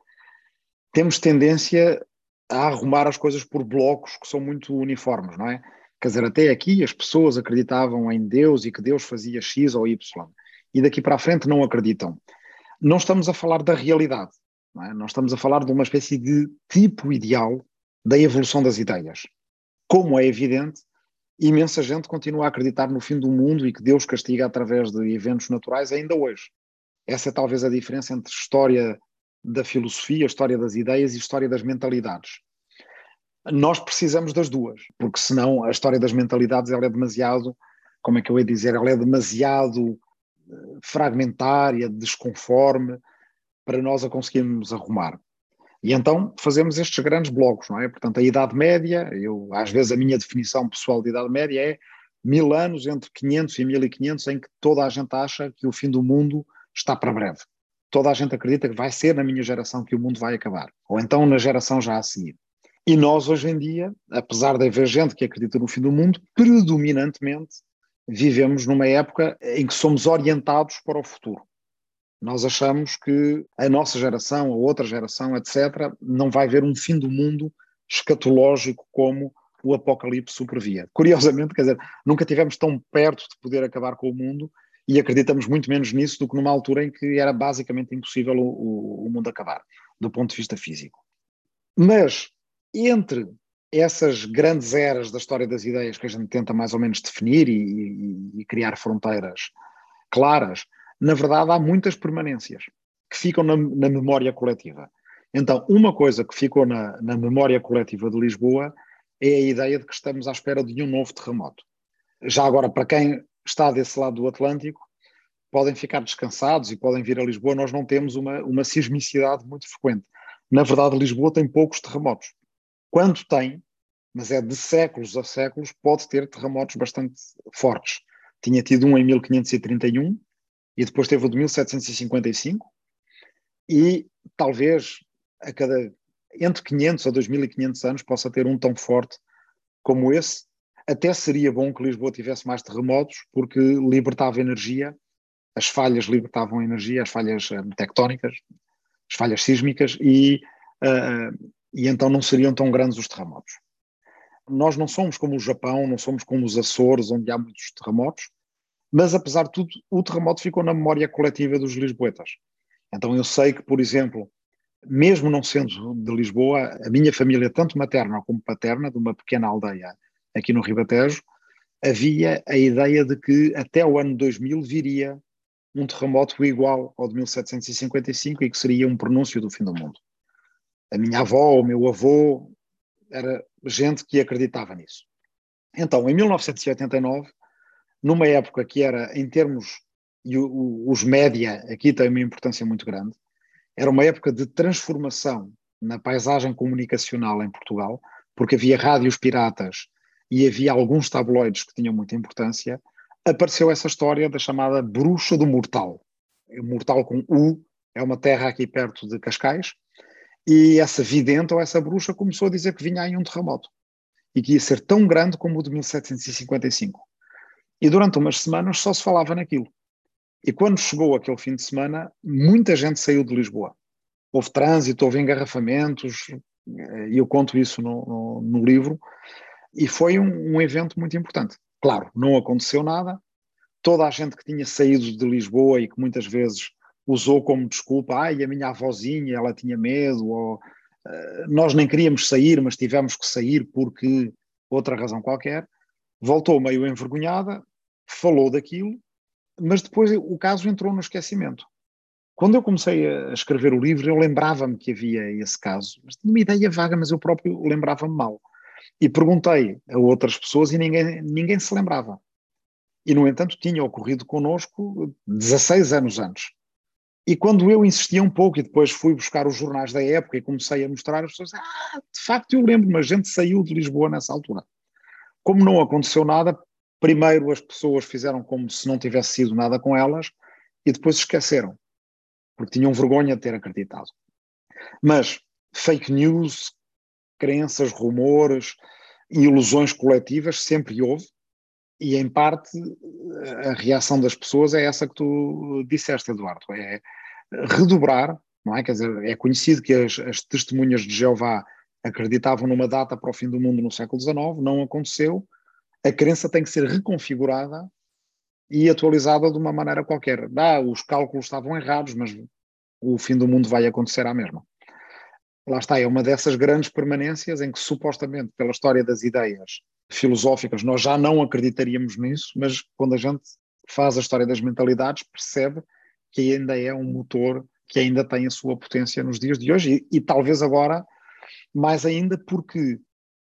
temos tendência a arrumar as coisas por blocos que são muito uniformes, não é? Quer dizer, até aqui as pessoas acreditavam em Deus e que Deus fazia X ou Y, e daqui para a frente não acreditam. Não estamos a falar da realidade, não é? Nós estamos a falar de uma espécie de tipo ideal da evolução das ideias. Como é evidente, imensa gente continua a acreditar no fim do mundo e que Deus castiga através de eventos naturais ainda hoje. Essa é talvez a diferença entre história da filosofia, história das ideias e história das mentalidades. Nós precisamos das duas, porque senão a história das mentalidades ela é demasiado, como é que eu ia dizer, ela é demasiado eh, fragmentária, desconforme, para nós a conseguirmos arrumar. E então fazemos estes grandes blocos, não é? Portanto, a Idade Média, eu, às vezes a minha definição pessoal de Idade Média é mil anos entre 500 e 1500 em que toda a gente acha que o fim do mundo está para breve. Toda a gente acredita que vai ser na minha geração que o mundo vai acabar, ou então na geração já a seguir. E nós, hoje em dia, apesar de haver gente que acredita no fim do mundo, predominantemente vivemos numa época em que somos orientados para o futuro. Nós achamos que a nossa geração, a outra geração, etc., não vai ver um fim do mundo escatológico como o Apocalipse supervia. Curiosamente, quer dizer, nunca tivemos tão perto de poder acabar com o mundo e acreditamos muito menos nisso do que numa altura em que era basicamente impossível o, o, o mundo acabar, do ponto de vista físico. Mas entre essas grandes eras da história das ideias que a gente tenta mais ou menos definir e, e, e criar fronteiras claras, na verdade há muitas permanências que ficam na, na memória coletiva. Então, uma coisa que ficou na, na, memória coletiva de Lisboa é a ideia de que estamos à espera de um novo terremoto. Já agora, para quem está desse lado do Atlântico, podem ficar descansados e podem vir a Lisboa. Nós não temos uma, uma sismicidade muito frequente. Na verdade, Lisboa tem poucos terremotos. Quando tem, mas é de séculos a séculos, pode ter terremotos bastante fortes. Tinha tido um em 1531, e depois teve o de 1755, e talvez a cada entre 500 a 2500 anos possa ter um tão forte como esse. Até seria bom que Lisboa tivesse mais terremotos, porque libertava energia, as falhas libertavam energia, as falhas uh, tectónicas, as falhas sísmicas, e, uh, e então não seriam tão grandes os terremotos. Nós não somos como o Japão, não somos como os Açores, onde há muitos terremotos, mas, apesar de tudo, o terremoto ficou na memória coletiva dos lisboetas. Então eu sei que, por exemplo, mesmo não sendo de Lisboa, a minha família, tanto materna como paterna, de uma pequena aldeia aqui no Ribatejo, havia a ideia de que até o ano 2000 viria um terremoto igual ao de 1755 e que seria um pronúncio do fim do mundo. A minha avó, o meu avô, era gente que acreditava nisso. Então, em 1989, numa época que era, em termos, e os média aqui têm uma importância muito grande, era uma época de transformação na paisagem comunicacional em Portugal, porque havia rádios piratas e havia alguns tabloides que tinham muita importância, apareceu essa história da chamada Bruxa do Mortal. O Mortal com U é uma terra aqui perto de Cascais, e essa vidente ou essa bruxa começou a dizer que vinha aí um terremoto e que ia ser tão grande como o de 1755. E durante umas semanas só se falava naquilo. E quando chegou aquele fim de semana, muita gente saiu de Lisboa. Houve trânsito, houve engarrafamentos, e eu conto isso no, no, no livro, e foi um, um evento muito importante. Claro, não aconteceu nada, toda a gente que tinha saído de Lisboa e que muitas vezes usou como desculpa, ai, a minha avózinha, ela tinha medo, ou uh, nós nem queríamos sair, mas tivemos que sair porque outra razão qualquer, voltou meio envergonhada, falou daquilo, mas depois o caso entrou no esquecimento. Quando eu comecei a escrever o livro, eu lembrava-me que havia esse caso, mas tinha uma ideia vaga, mas eu próprio lembrava-me mal. E perguntei a outras pessoas e ninguém, ninguém se lembrava. E, no entanto, tinha ocorrido connosco 16 anos antes. E quando eu insistia um pouco e depois fui buscar os jornais da época e comecei a mostrar, as pessoas, ah, de facto eu lembro, mas a gente saiu de Lisboa nessa altura. Como não aconteceu nada, primeiro as pessoas fizeram como se não tivesse sido nada com elas e depois esqueceram, porque tinham vergonha de ter acreditado. Mas fake news, crenças, rumores ilusões coletivas sempre houve, e em parte a reação das pessoas é essa que tu disseste, Eduardo, é redobrar, não é? Quer dizer, é conhecido que as, as testemunhas de Jeová acreditavam numa data para o fim do mundo no século XIX, não aconteceu, a crença tem que ser reconfigurada e atualizada de uma maneira qualquer. Ah, os cálculos estavam errados, mas o fim do mundo vai acontecer à mesma. Lá está, é uma dessas grandes permanências em que supostamente, pela história das ideias, filosóficas, nós já não acreditaríamos nisso, mas quando a gente faz a história das mentalidades, percebe que ainda é um motor que ainda tem a sua potência nos dias de hoje e, e talvez agora mais ainda porque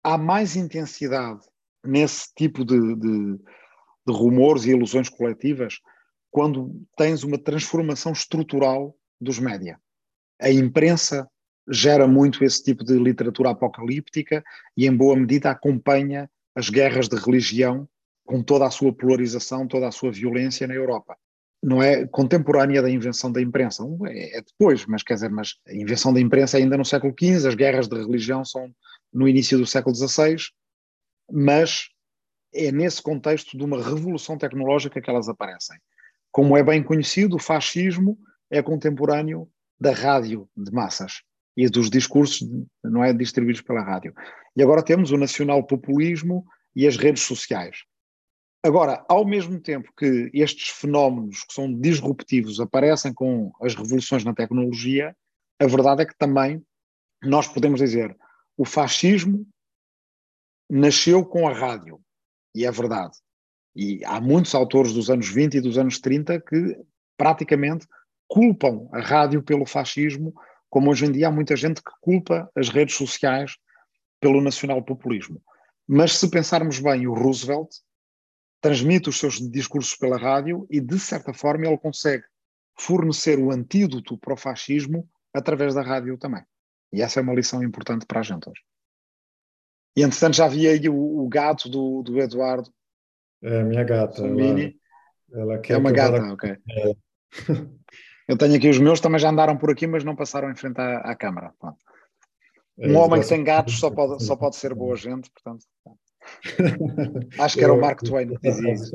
há mais intensidade nesse tipo de, de, de rumores e ilusões coletivas quando tens uma transformação estrutural dos média. A imprensa gera muito esse tipo de literatura apocalíptica e, em boa medida, acompanha as guerras de religião com toda a sua polarização, toda a sua violência na Europa. Não é contemporânea da invenção da imprensa, é, é depois, mas quer dizer, mas a invenção da imprensa é ainda no século XV, as guerras de religião são no início do século XVI, mas é nesse contexto de uma revolução tecnológica que elas aparecem. Como é bem conhecido, o fascismo é contemporâneo da rádio de massas e dos discursos não é distribuídos pela rádio. E agora temos o nacional populismo e as redes sociais. Agora, ao mesmo tempo que estes fenómenos que são disruptivos aparecem com as revoluções na tecnologia, a verdade é que também nós podemos dizer o fascismo nasceu com a rádio, e é verdade. E há muitos autores dos anos 20 e dos anos 30 que praticamente culpam a rádio pelo fascismo como hoje em dia há muita gente que culpa as redes sociais pelo nacional-populismo. Mas se pensarmos bem, o Roosevelt transmite os seus discursos pela rádio e, de certa forma, ele consegue fornecer o antídoto para o fascismo através da rádio também. E essa é uma lição importante para a gente hoje. E, entretanto, já vi aí o, o gato do, do Eduardo. É, minha gata. Ela, ela quer é uma gata, ok. É. Eu tenho aqui os meus, também já andaram por aqui, mas não passaram em frente à, à câmara. É, um homem que tem gatos só pode, só pode ser boa gente, portanto. Acho que era o Mark Twain que dizia isso.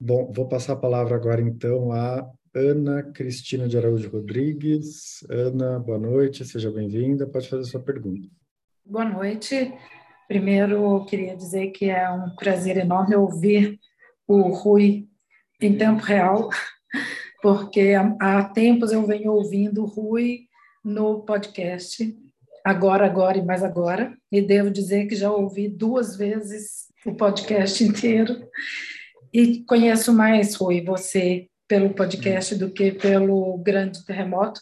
Bom, vou passar a palavra agora então a Ana Cristina de Araújo Rodrigues. Ana, boa noite, seja bem-vinda. Pode fazer a sua pergunta. Boa noite. Primeiro, queria dizer que é um prazer enorme ouvir o Rui em tempo real porque há, tempos eu venho ouvindo o Rui no podcast, agora, agora e mais agora, e devo dizer que já ouvi duas vezes o podcast inteiro, e conheço mais, Rui, você pelo podcast do que pelo grande terremoto,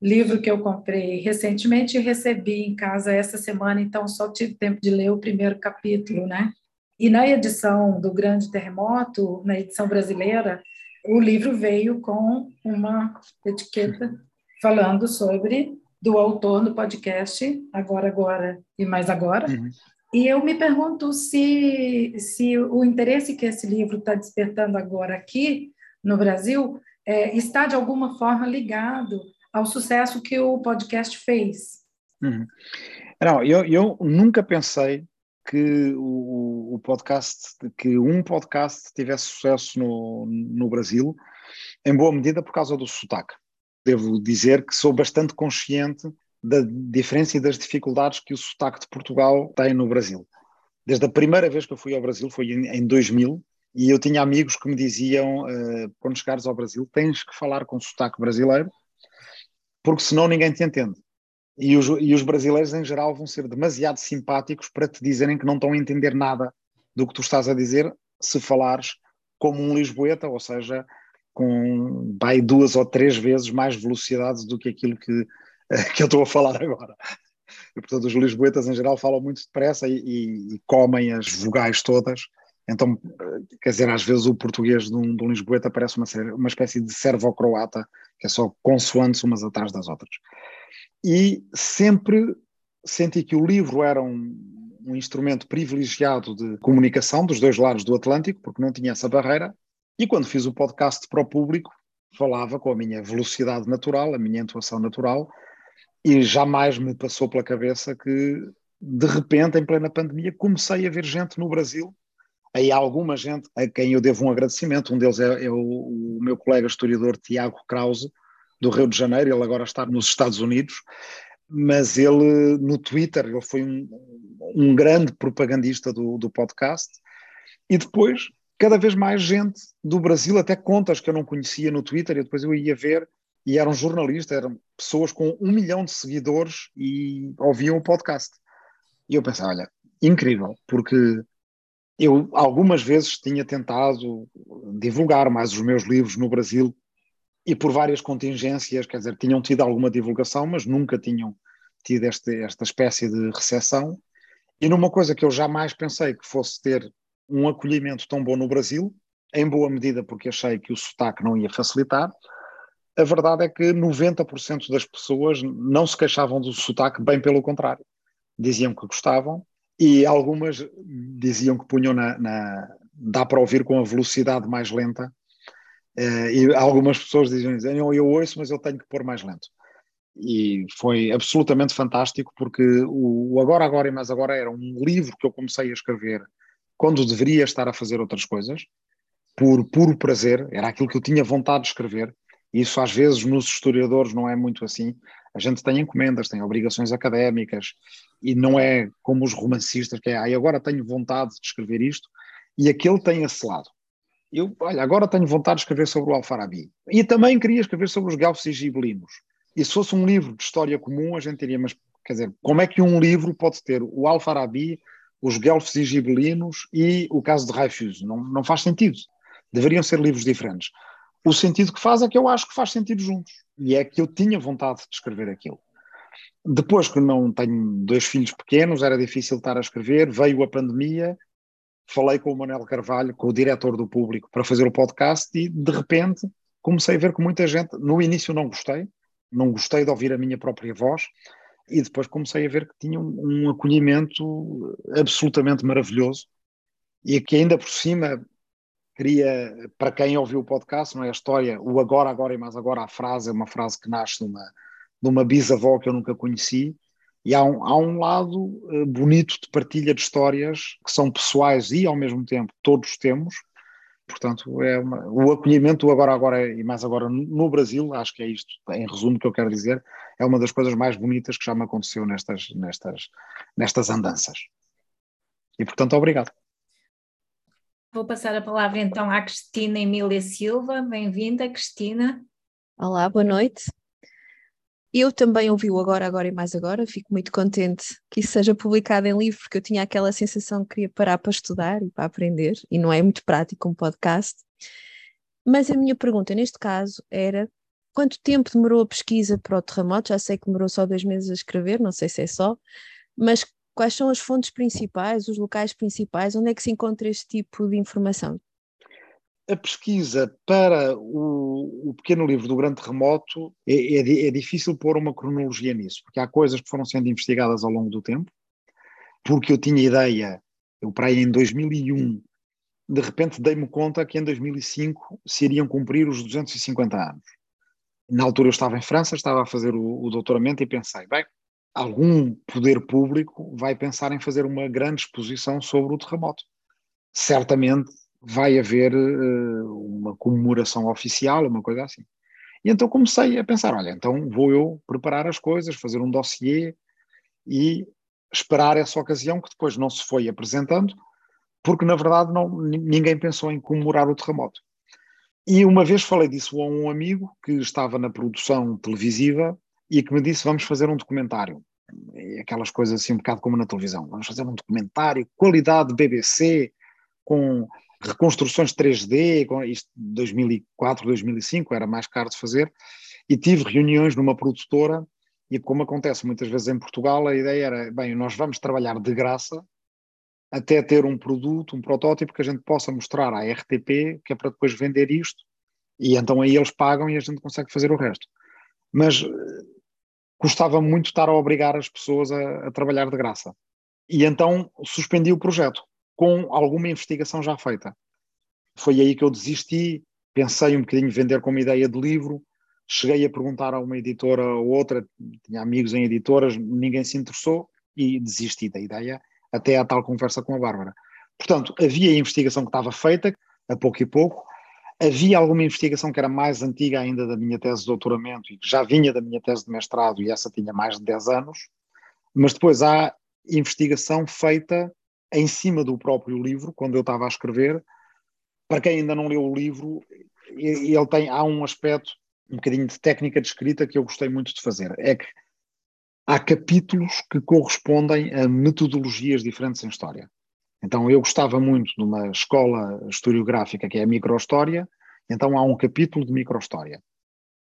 livro que eu comprei recentemente e recebi em casa essa semana, então só tive tempo de ler o primeiro capítulo, né? E na edição do Grande Terremoto, na edição brasileira, o livro veio com uma etiqueta falando sobre do autor do podcast Agora Agora e Mais Agora. Uhum. E eu me pergunto se, se o interesse que esse livro está despertando agora aqui no Brasil é, está de alguma forma ligado ao sucesso que o podcast fez. Uhum. Não, eu, eu nunca pensei que o, o, podcast, que um podcast tivesse sucesso no, no Brasil, em boa medida por causa do sotaque. Devo dizer que sou bastante consciente da diferença e das dificuldades que o sotaque de Portugal tem no Brasil. Desde a primeira vez que eu fui ao Brasil, foi em, em 2000, e eu tinha amigos que me diziam: uh, quando chegares ao Brasil, tens que falar com sotaque brasileiro, porque senão ninguém te entende. E os, e os brasileiros, em geral, vão ser demasiado simpáticos para te dizerem que não estão a entender nada do que tu estás a dizer se falares como um lisboeta, ou seja, com vai duas ou três vezes mais velocidade do que aquilo que, que eu estou a falar agora. E, portanto, os lisboetas em geral falam muito depressa e, e, e, comem as vogais todas. Então, quer dizer, às vezes o português de um, de um lisboeta parece uma, uma espécie de servo-croata, que é só consoantes umas atrás das outras. E sempre senti que o livro era um, um instrumento privilegiado de comunicação dos dois lados do Atlântico, porque não tinha essa barreira, e quando fiz o podcast para o público, falava com a minha velocidade natural, a minha intuação natural, e jamais me passou pela cabeça que, de repente, em plena pandemia, comecei a ver gente no Brasil. Aí há alguma gente a quem eu devo um agradecimento. Um deles é, é o, o, meu colega historiador Tiago Krause, do Rio de Janeiro. Ele agora está nos Estados Unidos, mas ele, no Twitter, ele foi um, um grande propagandista do, do podcast. E depois cada vez mais gente do Brasil, até contas que eu não conhecia no Twitter, e depois eu ia ver, e eram jornalistas, eram pessoas com um milhão de seguidores e ouviam o podcast. E eu pensei, olha, incrível, porque eu algumas vezes tinha tentado divulgar mais os meus livros no Brasil e por várias contingências, quer dizer, tinham tido alguma divulgação, mas nunca tinham tido este, esta espécie de recepção. E numa coisa que eu jamais pensei que fosse ter um acolhimento tão bom no Brasil, em boa medida porque achei que o sotaque não ia facilitar. A verdade é que 90% das pessoas não se queixavam do sotaque, bem pelo contrário. Diziam que gostavam e algumas diziam que punham na, na dá para ouvir com a velocidade mais lenta. Uh, e algumas pessoas diziam, eu, eu ouço, mas eu tenho que pôr mais lento. E foi absolutamente fantástico, porque o Agora, Agora e Mais Agora era um livro que eu comecei a escrever quando deveria estar a fazer outras coisas, por puro prazer, era aquilo que eu tinha vontade de escrever. E isso às vezes nos historiadores não é muito assim. A gente tem encomendas, tem obrigações académicas e não é como os romancistas que é, ah, agora tenho vontade de escrever isto e aquele tem esse lado. Eu, olha, agora tenho vontade de escrever sobre o Alfarabi. E também queria escrever sobre os Guelfos e Gibelinos. E se fosse um livro de história comum, a gente diria, mas quer dizer, como é que um livro pode ter o Alfarabi os guelfos e gibelinos e o caso de Raifus. Não, não faz sentido. Deveriam ser livros diferentes. O sentido que faz é que eu acho que faz sentido juntos. E é que eu tinha vontade de escrever aquilo. Depois que não tenho dois filhos pequenos, era difícil estar a escrever, veio a pandemia, falei com o Manuel Carvalho, com o diretor do público, para fazer o podcast e de repente comecei a ver que muita gente, no início não gostei, não gostei de ouvir a minha própria voz, e depois comecei a ver que tinha um, um acolhimento absolutamente maravilhoso e que ainda por cima queria, para quem ouviu o podcast, não é a história, o agora, agora e mais agora, a frase é uma frase que nasce de uma, de uma bisavó que eu nunca conheci, e há um, há um lado uh, bonito de partilha de histórias que são pessoais e ao mesmo tempo todos temos, portanto é uma, o acolhimento do agora, agora e mais agora no Brasil, acho que é isto, em resumo que eu quero dizer, é uma das coisas mais bonitas que já me aconteceu nestas, nestas, nestas andanças. E, portanto, obrigado. Vou passar a palavra então à Cristina Emília Silva. Bem-vinda, Cristina. Olá, boa noite. Eu também ouvi o Agora, Agora e Mais Agora. Fico muito contente que isso seja publicado em livro, porque eu tinha aquela sensação que queria parar para estudar e para aprender, e não é muito prático um podcast. Mas a minha pergunta neste caso era quanto tempo demorou a pesquisa para o terremoto? Já sei que demorou só dois meses a escrever, não sei se é só, mas quais são as fontes principais, os locais principais, onde é que se encontra este tipo de informação? A pesquisa para o, o pequeno livro do grande terremoto é, é, é difícil pôr uma cronologia nisso, porque há coisas que foram sendo investigadas ao longo do tempo, porque eu tinha ideia, eu para aí em 2001, de repente dei-me conta que em 2005 se iriam cumprir os 250 anos. Na altura eu estava em França, estava a fazer o, o doutoramento e pensei, bem, algum poder público vai pensar em fazer uma grande exposição sobre o terremoto. Certamente vai haver uh, uma comemoração oficial, uma coisa assim. E então comecei a pensar, olha, então vou eu preparar as coisas, fazer um dossiê e esperar essa ocasião que depois não se foi apresentando, porque na verdade não, ninguém pensou em comemorar o terremoto. E uma vez falei disso a um amigo que estava na produção televisiva e que me disse: Vamos fazer um documentário. E aquelas coisas assim, um bocado como na televisão. Vamos fazer um documentário, qualidade BBC, com reconstruções 3D, com isto 2004, 2005, era mais caro de fazer. E tive reuniões numa produtora. E como acontece muitas vezes em Portugal, a ideia era: bem, nós vamos trabalhar de graça até ter um produto, um protótipo que a gente possa mostrar à RTP, que é para depois vender isto. E então aí eles pagam e a gente consegue fazer o resto. Mas custava muito estar a obrigar as pessoas a, a trabalhar de graça. E então suspendi o projeto, com alguma investigação já feita. Foi aí que eu desisti, pensei um bocadinho vender como ideia de livro, cheguei a perguntar a uma editora ou outra, tinha amigos em editoras, ninguém se interessou e desisti da ideia, até à tal conversa com a Bárbara. Portanto, havia investigação que estava feita, a pouco e pouco, Havia alguma investigação que era mais antiga ainda da minha tese de doutoramento e que já vinha da minha tese de mestrado e essa tinha mais de 10 anos, mas depois há investigação feita em cima do próprio livro, quando eu estava a escrever. Para quem ainda não leu o livro, ele tem, há um aspecto, um bocadinho de técnica de escrita que eu gostei muito de fazer. É que há capítulos que correspondem a metodologias diferentes em história. Então eu gostava muito de uma escola historiográfica que é a microhistória, então há um capítulo de microhistória.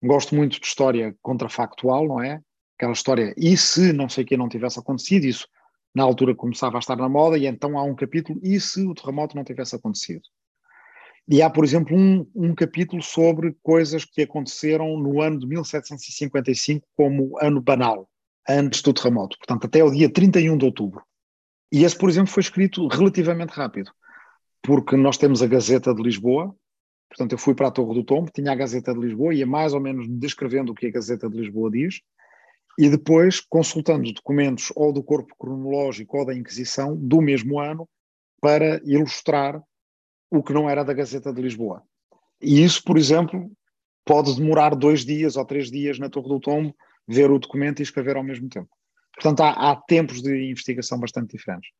Gosto muito de história contrafactual, não é? Aquela história, e se não sei o que não tivesse acontecido, isso na altura começava a estar na moda, e então há um capítulo, e se o terremoto não tivesse acontecido? E há, por exemplo, um, um capítulo sobre coisas que aconteceram no ano de 1755 como ano banal, antes do terremoto, portanto até o dia 31 de outubro. E esse, por exemplo, foi escrito relativamente rápido, porque nós temos a Gazeta de Lisboa, portanto, eu fui para a Torre do Tombo, tinha a Gazeta de Lisboa, ia mais ou menos descrevendo o que a Gazeta de Lisboa diz, e depois consultando documentos ou do corpo cronológico ou da Inquisição do mesmo ano para ilustrar o que não era da Gazeta de Lisboa. E isso, por exemplo, pode demorar dois dias ou três dias na Torre do Tombo, ver o documento e escrever ao mesmo tempo. Portanto, há, há tempos de investigação bastante diferentes.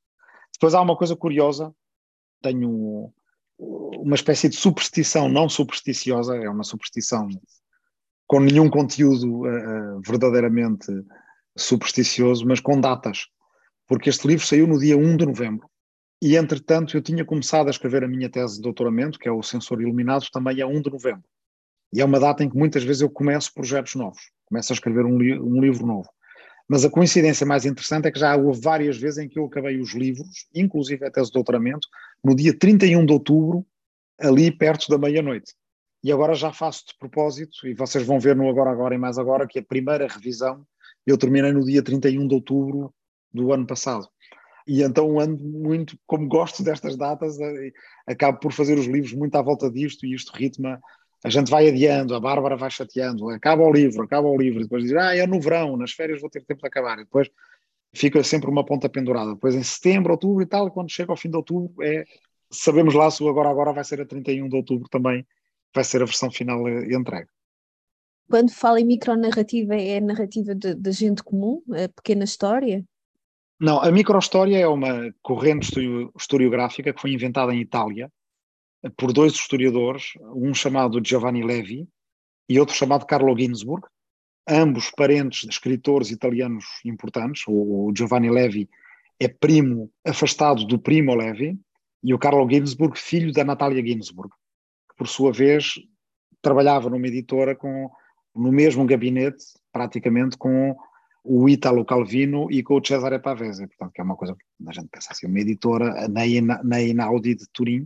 Depois há uma coisa curiosa, tenho uma espécie de superstição não supersticiosa, é uma superstição com nenhum conteúdo uh, verdadeiramente supersticioso, mas com datas, porque este livro saiu no dia 1 de novembro e, entretanto, eu tinha começado a escrever a minha tese de doutoramento, que é o Sensor Iluminado, também a 1 de novembro. E é uma data em que muitas vezes eu começo projetos novos, começo a escrever um, li um livro novo. Mas a coincidência mais interessante é que já houve várias vezes em que eu acabei os livros, inclusive a tese de doutoramento, no dia 31 de outubro, ali perto da meia-noite. E agora já faço de propósito, e vocês vão ver no Agora Agora e Mais Agora, que a primeira revisão eu terminei no dia 31 de outubro do ano passado. E então ando muito, como gosto destas datas, eh, acabo por fazer os livros muito à volta disto e isto ritma a gente vai adiando, a Bárbara vai chateando, acaba o livro, acaba o livro, depois diz, ah, é no verão, nas férias vou ter tempo de acabar, e depois fica sempre uma ponta pendurada. Depois em setembro, outubro e tal, quando chega ao fim de outubro, é, sabemos lá se o agora agora vai ser a 31 de outubro também, vai ser a versão final entregue. Quando fala em micronarrativa, é a narrativa de, de gente comum, a pequena história? Não, a microhistória é uma corrente historiográfica que foi inventada em Itália, por dois historiadores, um chamado Giovanni Levi e outro chamado Carlo Ginzburg, ambos parentes de escritores italianos importantes. O Giovanni Levi é primo afastado do primo Levi e o Carlo Ginzburg, filho da Natália Ginzburg, por sua vez trabalhava numa editora com no mesmo gabinete, praticamente com o Italo Calvino e com o Cesare Pavese, portanto, que é uma coisa que a gente pensa assim, uma editora na, na Inaudi de Turim,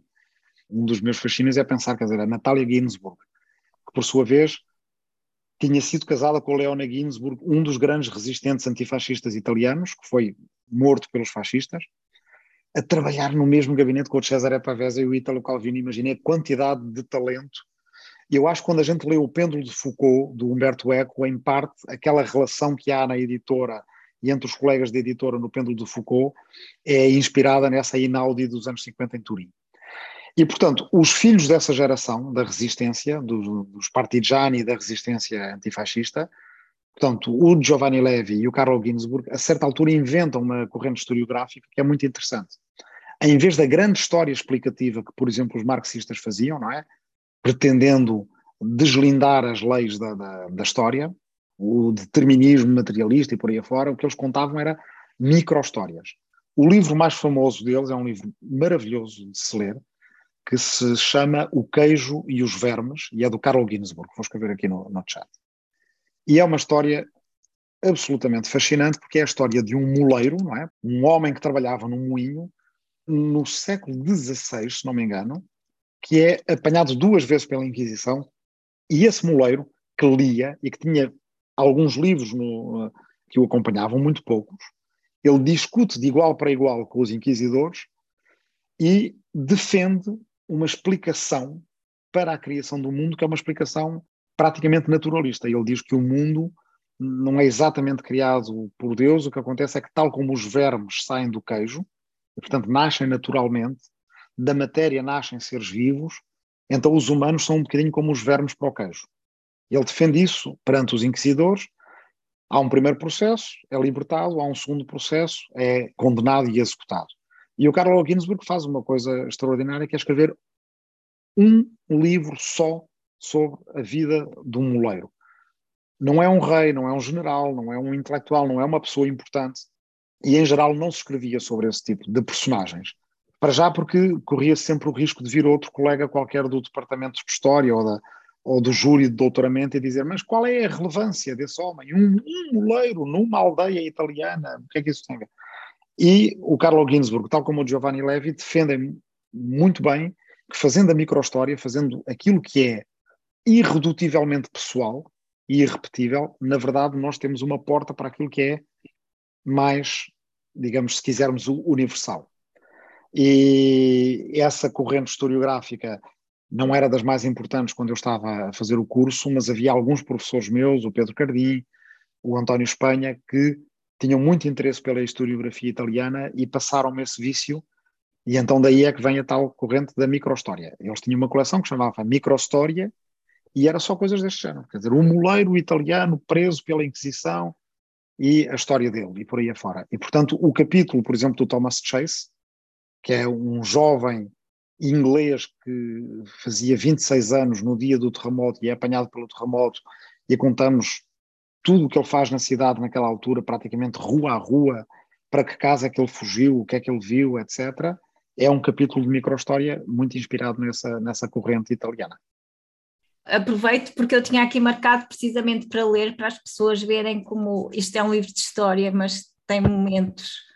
um dos meus fascínios é pensar, quer dizer, a Natália Ginsburg, que por sua vez tinha sido casada com Leona Ginsburg, um dos grandes resistentes antifascistas italianos, que foi morto pelos fascistas, a trabalhar no mesmo gabinete com o Cesare Pavese e o Italo Calvino. Imaginei a quantidade de talento. E eu acho que quando a gente lê o Pêndulo de Foucault, do Humberto Eco, em parte, aquela relação que há na editora e entre os colegas de editora no Pêndulo de Foucault é inspirada nessa Inaudi dos anos 50 em Turim. E, portanto, os filhos dessa geração, da resistência, do, dos partigiani da resistência antifascista, portanto, o Giovanni Levi e o Carlo Ginzburg, a certa altura inventam uma corrente historiográfica que é muito interessante. Em vez da grande história explicativa que, por exemplo, os marxistas faziam, não é? Pretendendo deslindar as leis da, da, da história, o determinismo materialista e por aí afora, o que eles contavam era micro-histórias. O livro mais famoso deles é um livro maravilhoso de se ler, que se chama O Queijo e os Vermes, e é do Carl Ginsburg, vou escrever aqui no, no chat. E é uma história absolutamente fascinante, porque é a história de um moleiro, não é? Um homem que trabalhava num moinho no século XVI, se não me engano, que é apanhado duas vezes pela Inquisição, e esse moleiro que lia e que tinha alguns livros no, que o acompanhavam, muito poucos, ele discute de igual para igual com os inquisidores e defende uma explicação para a criação do mundo, que é uma explicação praticamente naturalista. Ele diz que o mundo não é exatamente criado por Deus, o que acontece é que, tal como os vermes saem do queijo, e, portanto nascem naturalmente, da matéria nascem seres vivos, então os humanos são um bocadinho como os vermes para o queijo. Ele defende isso perante os inquisidores. Há um primeiro processo, é libertado, há um segundo processo, é condenado e executado. E o Carlo Ginsburg faz uma coisa extraordinária, que é escrever um livro só sobre a vida de um moleiro. Não é um rei, não é um general, não é um intelectual, não é uma pessoa importante. E, em geral, não se escrevia sobre esse tipo de personagens. Para já porque corria sempre o risco de vir outro colega qualquer do departamento de História ou, da, ou do júri de doutoramento e dizer mas qual é a relevância desse homem? Um, um moleiro numa aldeia italiana, o que é que isso tem a ver? E o Carlo Ginzburg, tal como o Giovanni Levi, defendem muito bem que fazendo a microhistória, fazendo aquilo que é irredutivelmente pessoal e irrepetível, na verdade nós temos uma porta para aquilo que é mais, digamos, se quisermos, o universal. E essa corrente historiográfica não era das mais importantes quando eu estava a fazer o curso, mas havia alguns professores meus, o Pedro Cardim, o António Espanha, que tinham muito interesse pela historiografia italiana e passaram-me esse vício, e então daí é que vem a tal corrente da microhistória. Eles tinham uma coleção que chamava Microhistória e era só coisas deste género, quer dizer, um moleiro italiano preso pela Inquisição e a história dele, e por aí afora. E, portanto, o capítulo, por exemplo, do Thomas Chase, que é um jovem inglês que fazia 26 anos no dia do terremoto e é apanhado pelo terremoto, e contamos tudo o que ele faz na cidade naquela altura, praticamente rua a rua, para que casa é que ele fugiu, o que é que ele viu, etc. É um capítulo de microhistória muito inspirado nessa, nessa corrente italiana. Aproveito porque eu tinha aqui marcado precisamente para ler, para as pessoas verem como isto é um livro de história, mas tem momentos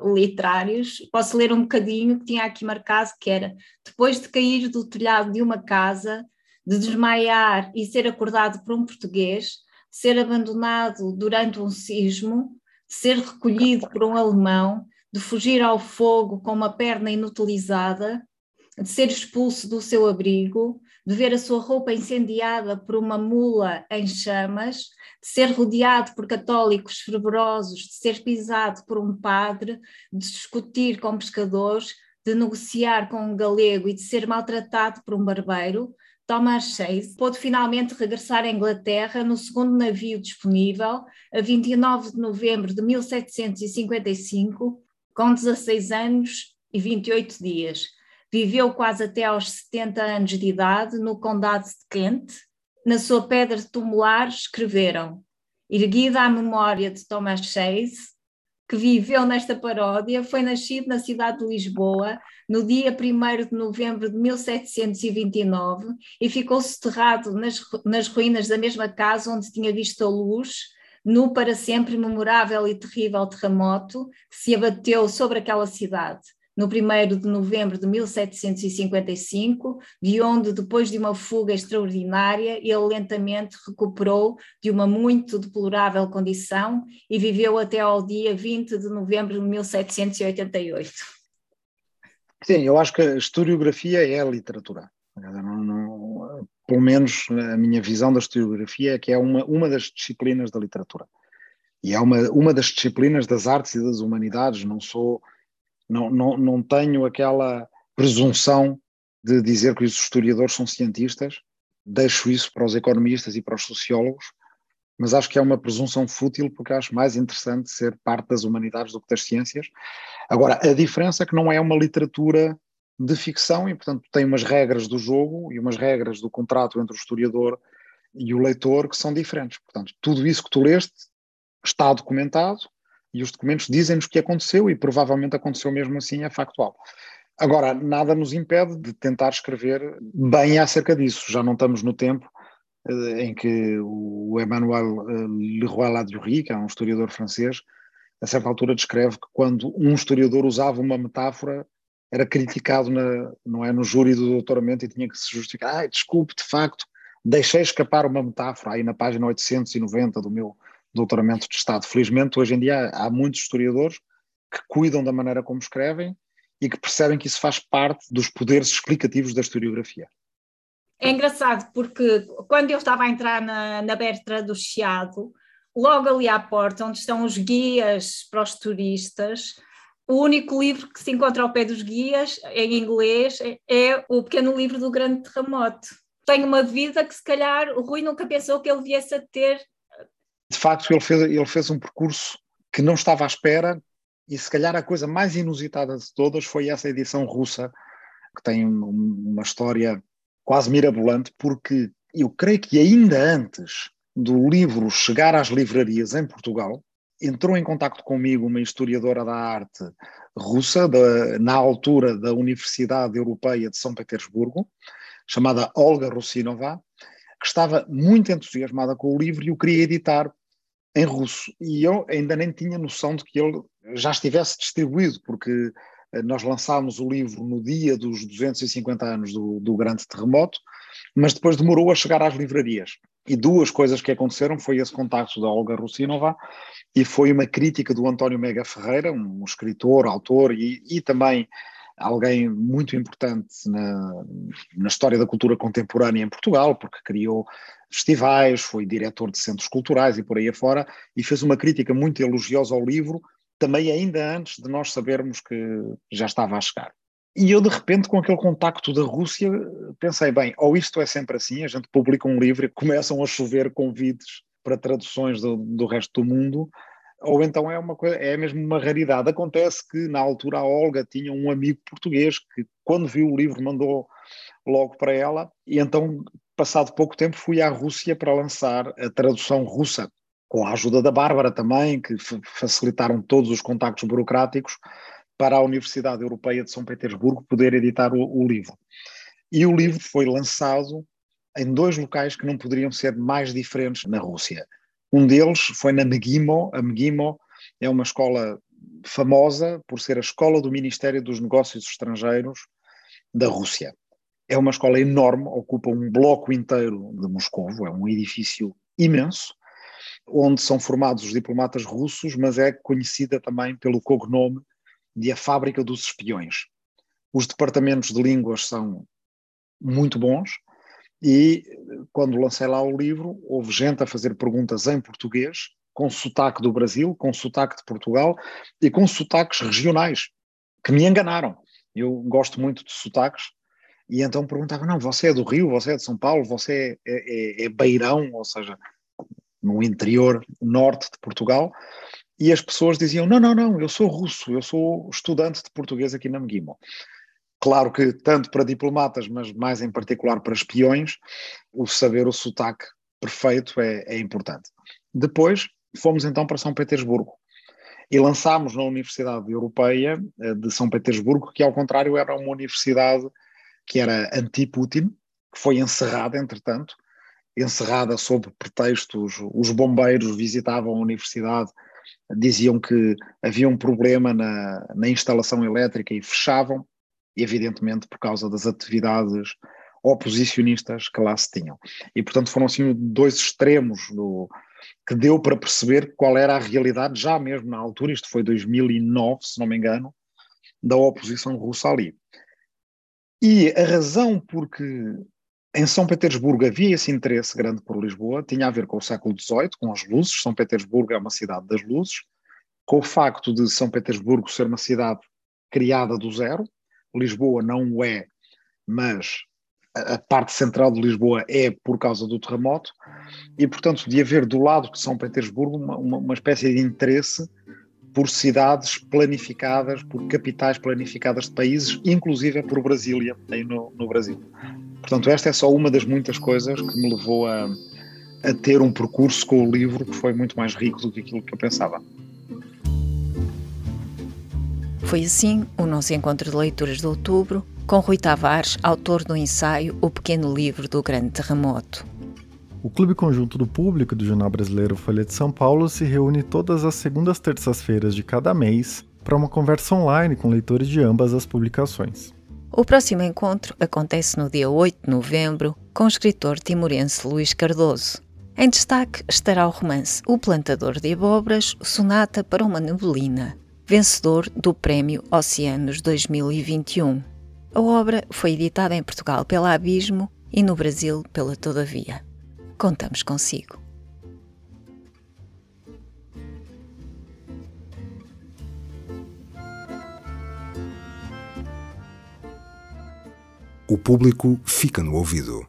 literários. Posso ler um bocadinho que tinha aqui marcado, que era depois de cair do telhado de uma casa, de desmaiar e ser acordado por um português, ser abandonado durante um sismo, de ser recolhido por um alemão, de fugir ao fogo com uma perna inutilizada, de ser expulso do seu abrigo, de ver a sua roupa incendiada por uma mula em chamas, de ser rodeado por católicos fervorosos, de ser pisado por um padre, de discutir com pescadores, de negociar com um galego e de ser maltratado por um barbeiro, Thomas Chase pôde finalmente regressar à Inglaterra no segundo navio disponível, a 29 de novembro de 1755, com 16 anos e 28 dias. Viveu quase até aos 70 anos de idade no Condado de Kent. Na sua pedra tumular escreveram: Erguida à memória de Thomas Chase, que viveu nesta paródia, foi nascido na cidade de Lisboa no dia 1 de novembro de 1729 e ficou soterrado nas, nas ruínas da mesma casa onde tinha visto a luz no para sempre memorável e terrível terremoto que se abateu sobre aquela cidade no 1 de novembro de 1755, de onde, depois de uma fuga extraordinária, ele lentamente recuperou de uma muito deplorável condição e viveu até ao dia 20 de novembro de 1788. Sim, eu acho que a historiografia é a literatura. Não, não, pelo menos a minha visão da historiografia é que é uma, uma das disciplinas da literatura. E é uma, uma das disciplinas das artes e das humanidades. Não sou não, não, não tenho aquela presunção de dizer que os historiadores são cientistas, deixo isso para os economistas e para os sociólogos, mas acho que é uma presunção fútil porque acho mais interessante ser parte das humanidades do que das ciências. Agora, a diferença é que não é uma literatura de ficção e, portanto, tem umas regras do jogo e umas regras do contrato entre o historiador e o leitor que são diferentes. Portanto, tudo isso que tu leste está documentado, e os documentos dizem-nos que aconteceu e provavelmente aconteceu mesmo assim, é factual. Agora, nada nos impede de tentar escrever bem acerca disso. Já não estamos no tempo eh, em que o Emmanuel eh, Leroy Ladurie, que é um historiador francês, a certa altura descreve que quando um historiador usava uma metáfora, era criticado na, não é, no júri do doutoramento e tinha que se justificar. Ah, desculpe, de facto, deixei escapar uma metáfora aí na página 890 do meu doutoramento de Estado. Felizmente, hoje em dia há muitos historiadores que cuidam da maneira como escrevem e que percebem que isso faz parte dos poderes explicativos da historiografia. É engraçado porque quando eu estava a entrar na, na Bertra do Chiado, logo ali à porta, onde estão os guias para os turistas, o único livro que se encontra ao pé dos guias, em inglês, é, é o pequeno livro do grande terremoto. Tem uma vida que se calhar o Rui nunca pensou que ele viesse a ter de facto, ele fez, ele fez um percurso que não estava à espera, e se calhar a coisa mais inusitada de todas foi essa edição russa, que tem uma história quase mirabolante, porque eu creio que ainda antes do livro chegar às livrarias em Portugal, entrou em contato comigo uma historiadora da arte russa, da, na altura da Universidade Europeia de São Petersburgo, chamada Olga Russinova, que estava muito entusiasmada com o livro e o queria editar em russo. E eu ainda nem tinha noção de que ele já estivesse distribuído, porque eh, nós lançámos o livro no dia dos 250 anos do, do grande terremoto, mas depois demorou a chegar às livrarias. E duas coisas que aconteceram foi esse contacto da Olga Russinova e foi uma crítica do António Mega Ferreira, um escritor, autor e, e também alguém muito importante na, na história da cultura contemporânea em Portugal, porque criou festivais, foi diretor de centros culturais e por aí afora, e fez uma crítica muito elogiosa ao livro, também ainda antes de nós sabermos que já estava a chegar. E eu, de repente, com aquele contacto da Rússia, pensei, bem, ou isto é sempre assim, a gente publica um livro e começam a chover convites para traduções do, do resto do mundo, ou então é uma coisa, é mesmo uma raridade. Acontece que na altura a Olga tinha um amigo português que quando viu o livro mandou logo para ela e então passado pouco tempo fui à Rússia para lançar a tradução russa com a ajuda da Bárbara também, que facilitaram todos os contactos burocráticos para a Universidade Europeia de São Petersburgo poder editar o, o livro. E o livro foi lançado em dois locais que não poderiam ser mais diferentes na Rússia. Um deles foi na Megimo. A Megimo é uma escola famosa por ser a escola do Ministério dos Negócios Estrangeiros da Rússia. É uma escola enorme, ocupa um bloco inteiro de Moscou, é um edifício imenso, onde são formados os diplomatas russos, mas é conhecida também pelo cognome de a Fábrica dos Espiões. Os departamentos de línguas são muito bons, e quando lancei lá o livro, houve gente a fazer perguntas em português, com sotaque do Brasil, com sotaque de Portugal e com sotaques regionais, que me enganaram. Eu gosto muito de sotaques, e então perguntava: não, você é do Rio, você é de São Paulo, você é, é, é Beirão, ou seja, no interior norte de Portugal. E as pessoas diziam: não, não, não, eu sou russo, eu sou estudante de português aqui na Meguimo. Claro que, tanto para diplomatas, mas mais em particular para espiões, o saber o sotaque perfeito é, é importante. Depois fomos então para São Petersburgo. E lançámos na Universidade Europeia eh, de São Petersburgo, que ao contrário era uma universidade que era anti-Putin, que foi encerrada, entretanto, encerrada sob pretextos, os bombeiros visitavam a universidade, diziam que havia um problema na, na instalação elétrica e fechavam, evidentemente por causa das atividades oposicionistas que lá se tinham. E, portanto, foram assim dois extremos do, que deu para perceber qual era a realidade, já mesmo na altura, isto foi 2009, se não me engano, da oposição russa ali. E a razão porque em São Petersburgo havia esse interesse grande por Lisboa, tinha a ver com o século XVIII, com as luzes. São Petersburgo é uma cidade das luzes, com o facto de São Petersburgo ser uma cidade criada do zero. Lisboa não o é, mas a parte central de Lisboa é por causa do terremoto, e portanto de haver do lado de São Petersburgo uma, uma, uma espécie de interesse por cidades planificadas, por capitais planificadas de países, inclusive por Brasília, aí no, no Brasil. Portanto, esta é só uma das muitas coisas que me levou a, a ter um percurso com o livro que foi muito mais rico do que aquilo que eu pensava. Foi assim o nosso encontro de leituras de outubro, com Rui Tavares, autor do ensaio O Pequeno Livro do Grande Terremoto. O Clube Conjunto do Público do Jornal Brasileiro Folha de São Paulo se reúne todas as segundas terças-feiras de cada mês para uma conversa online com leitores de ambas as publicações. O próximo encontro acontece no dia 8 de novembro com o escritor timorense Luís Cardoso. Em destaque estará o romance O Plantador de Abóboras, Sonata para uma Nebulina, vencedor do Prémio Oceanos 2021. A obra foi editada em Portugal pela Abismo e no Brasil pela Todavia. Contamos consigo. O público fica no ouvido.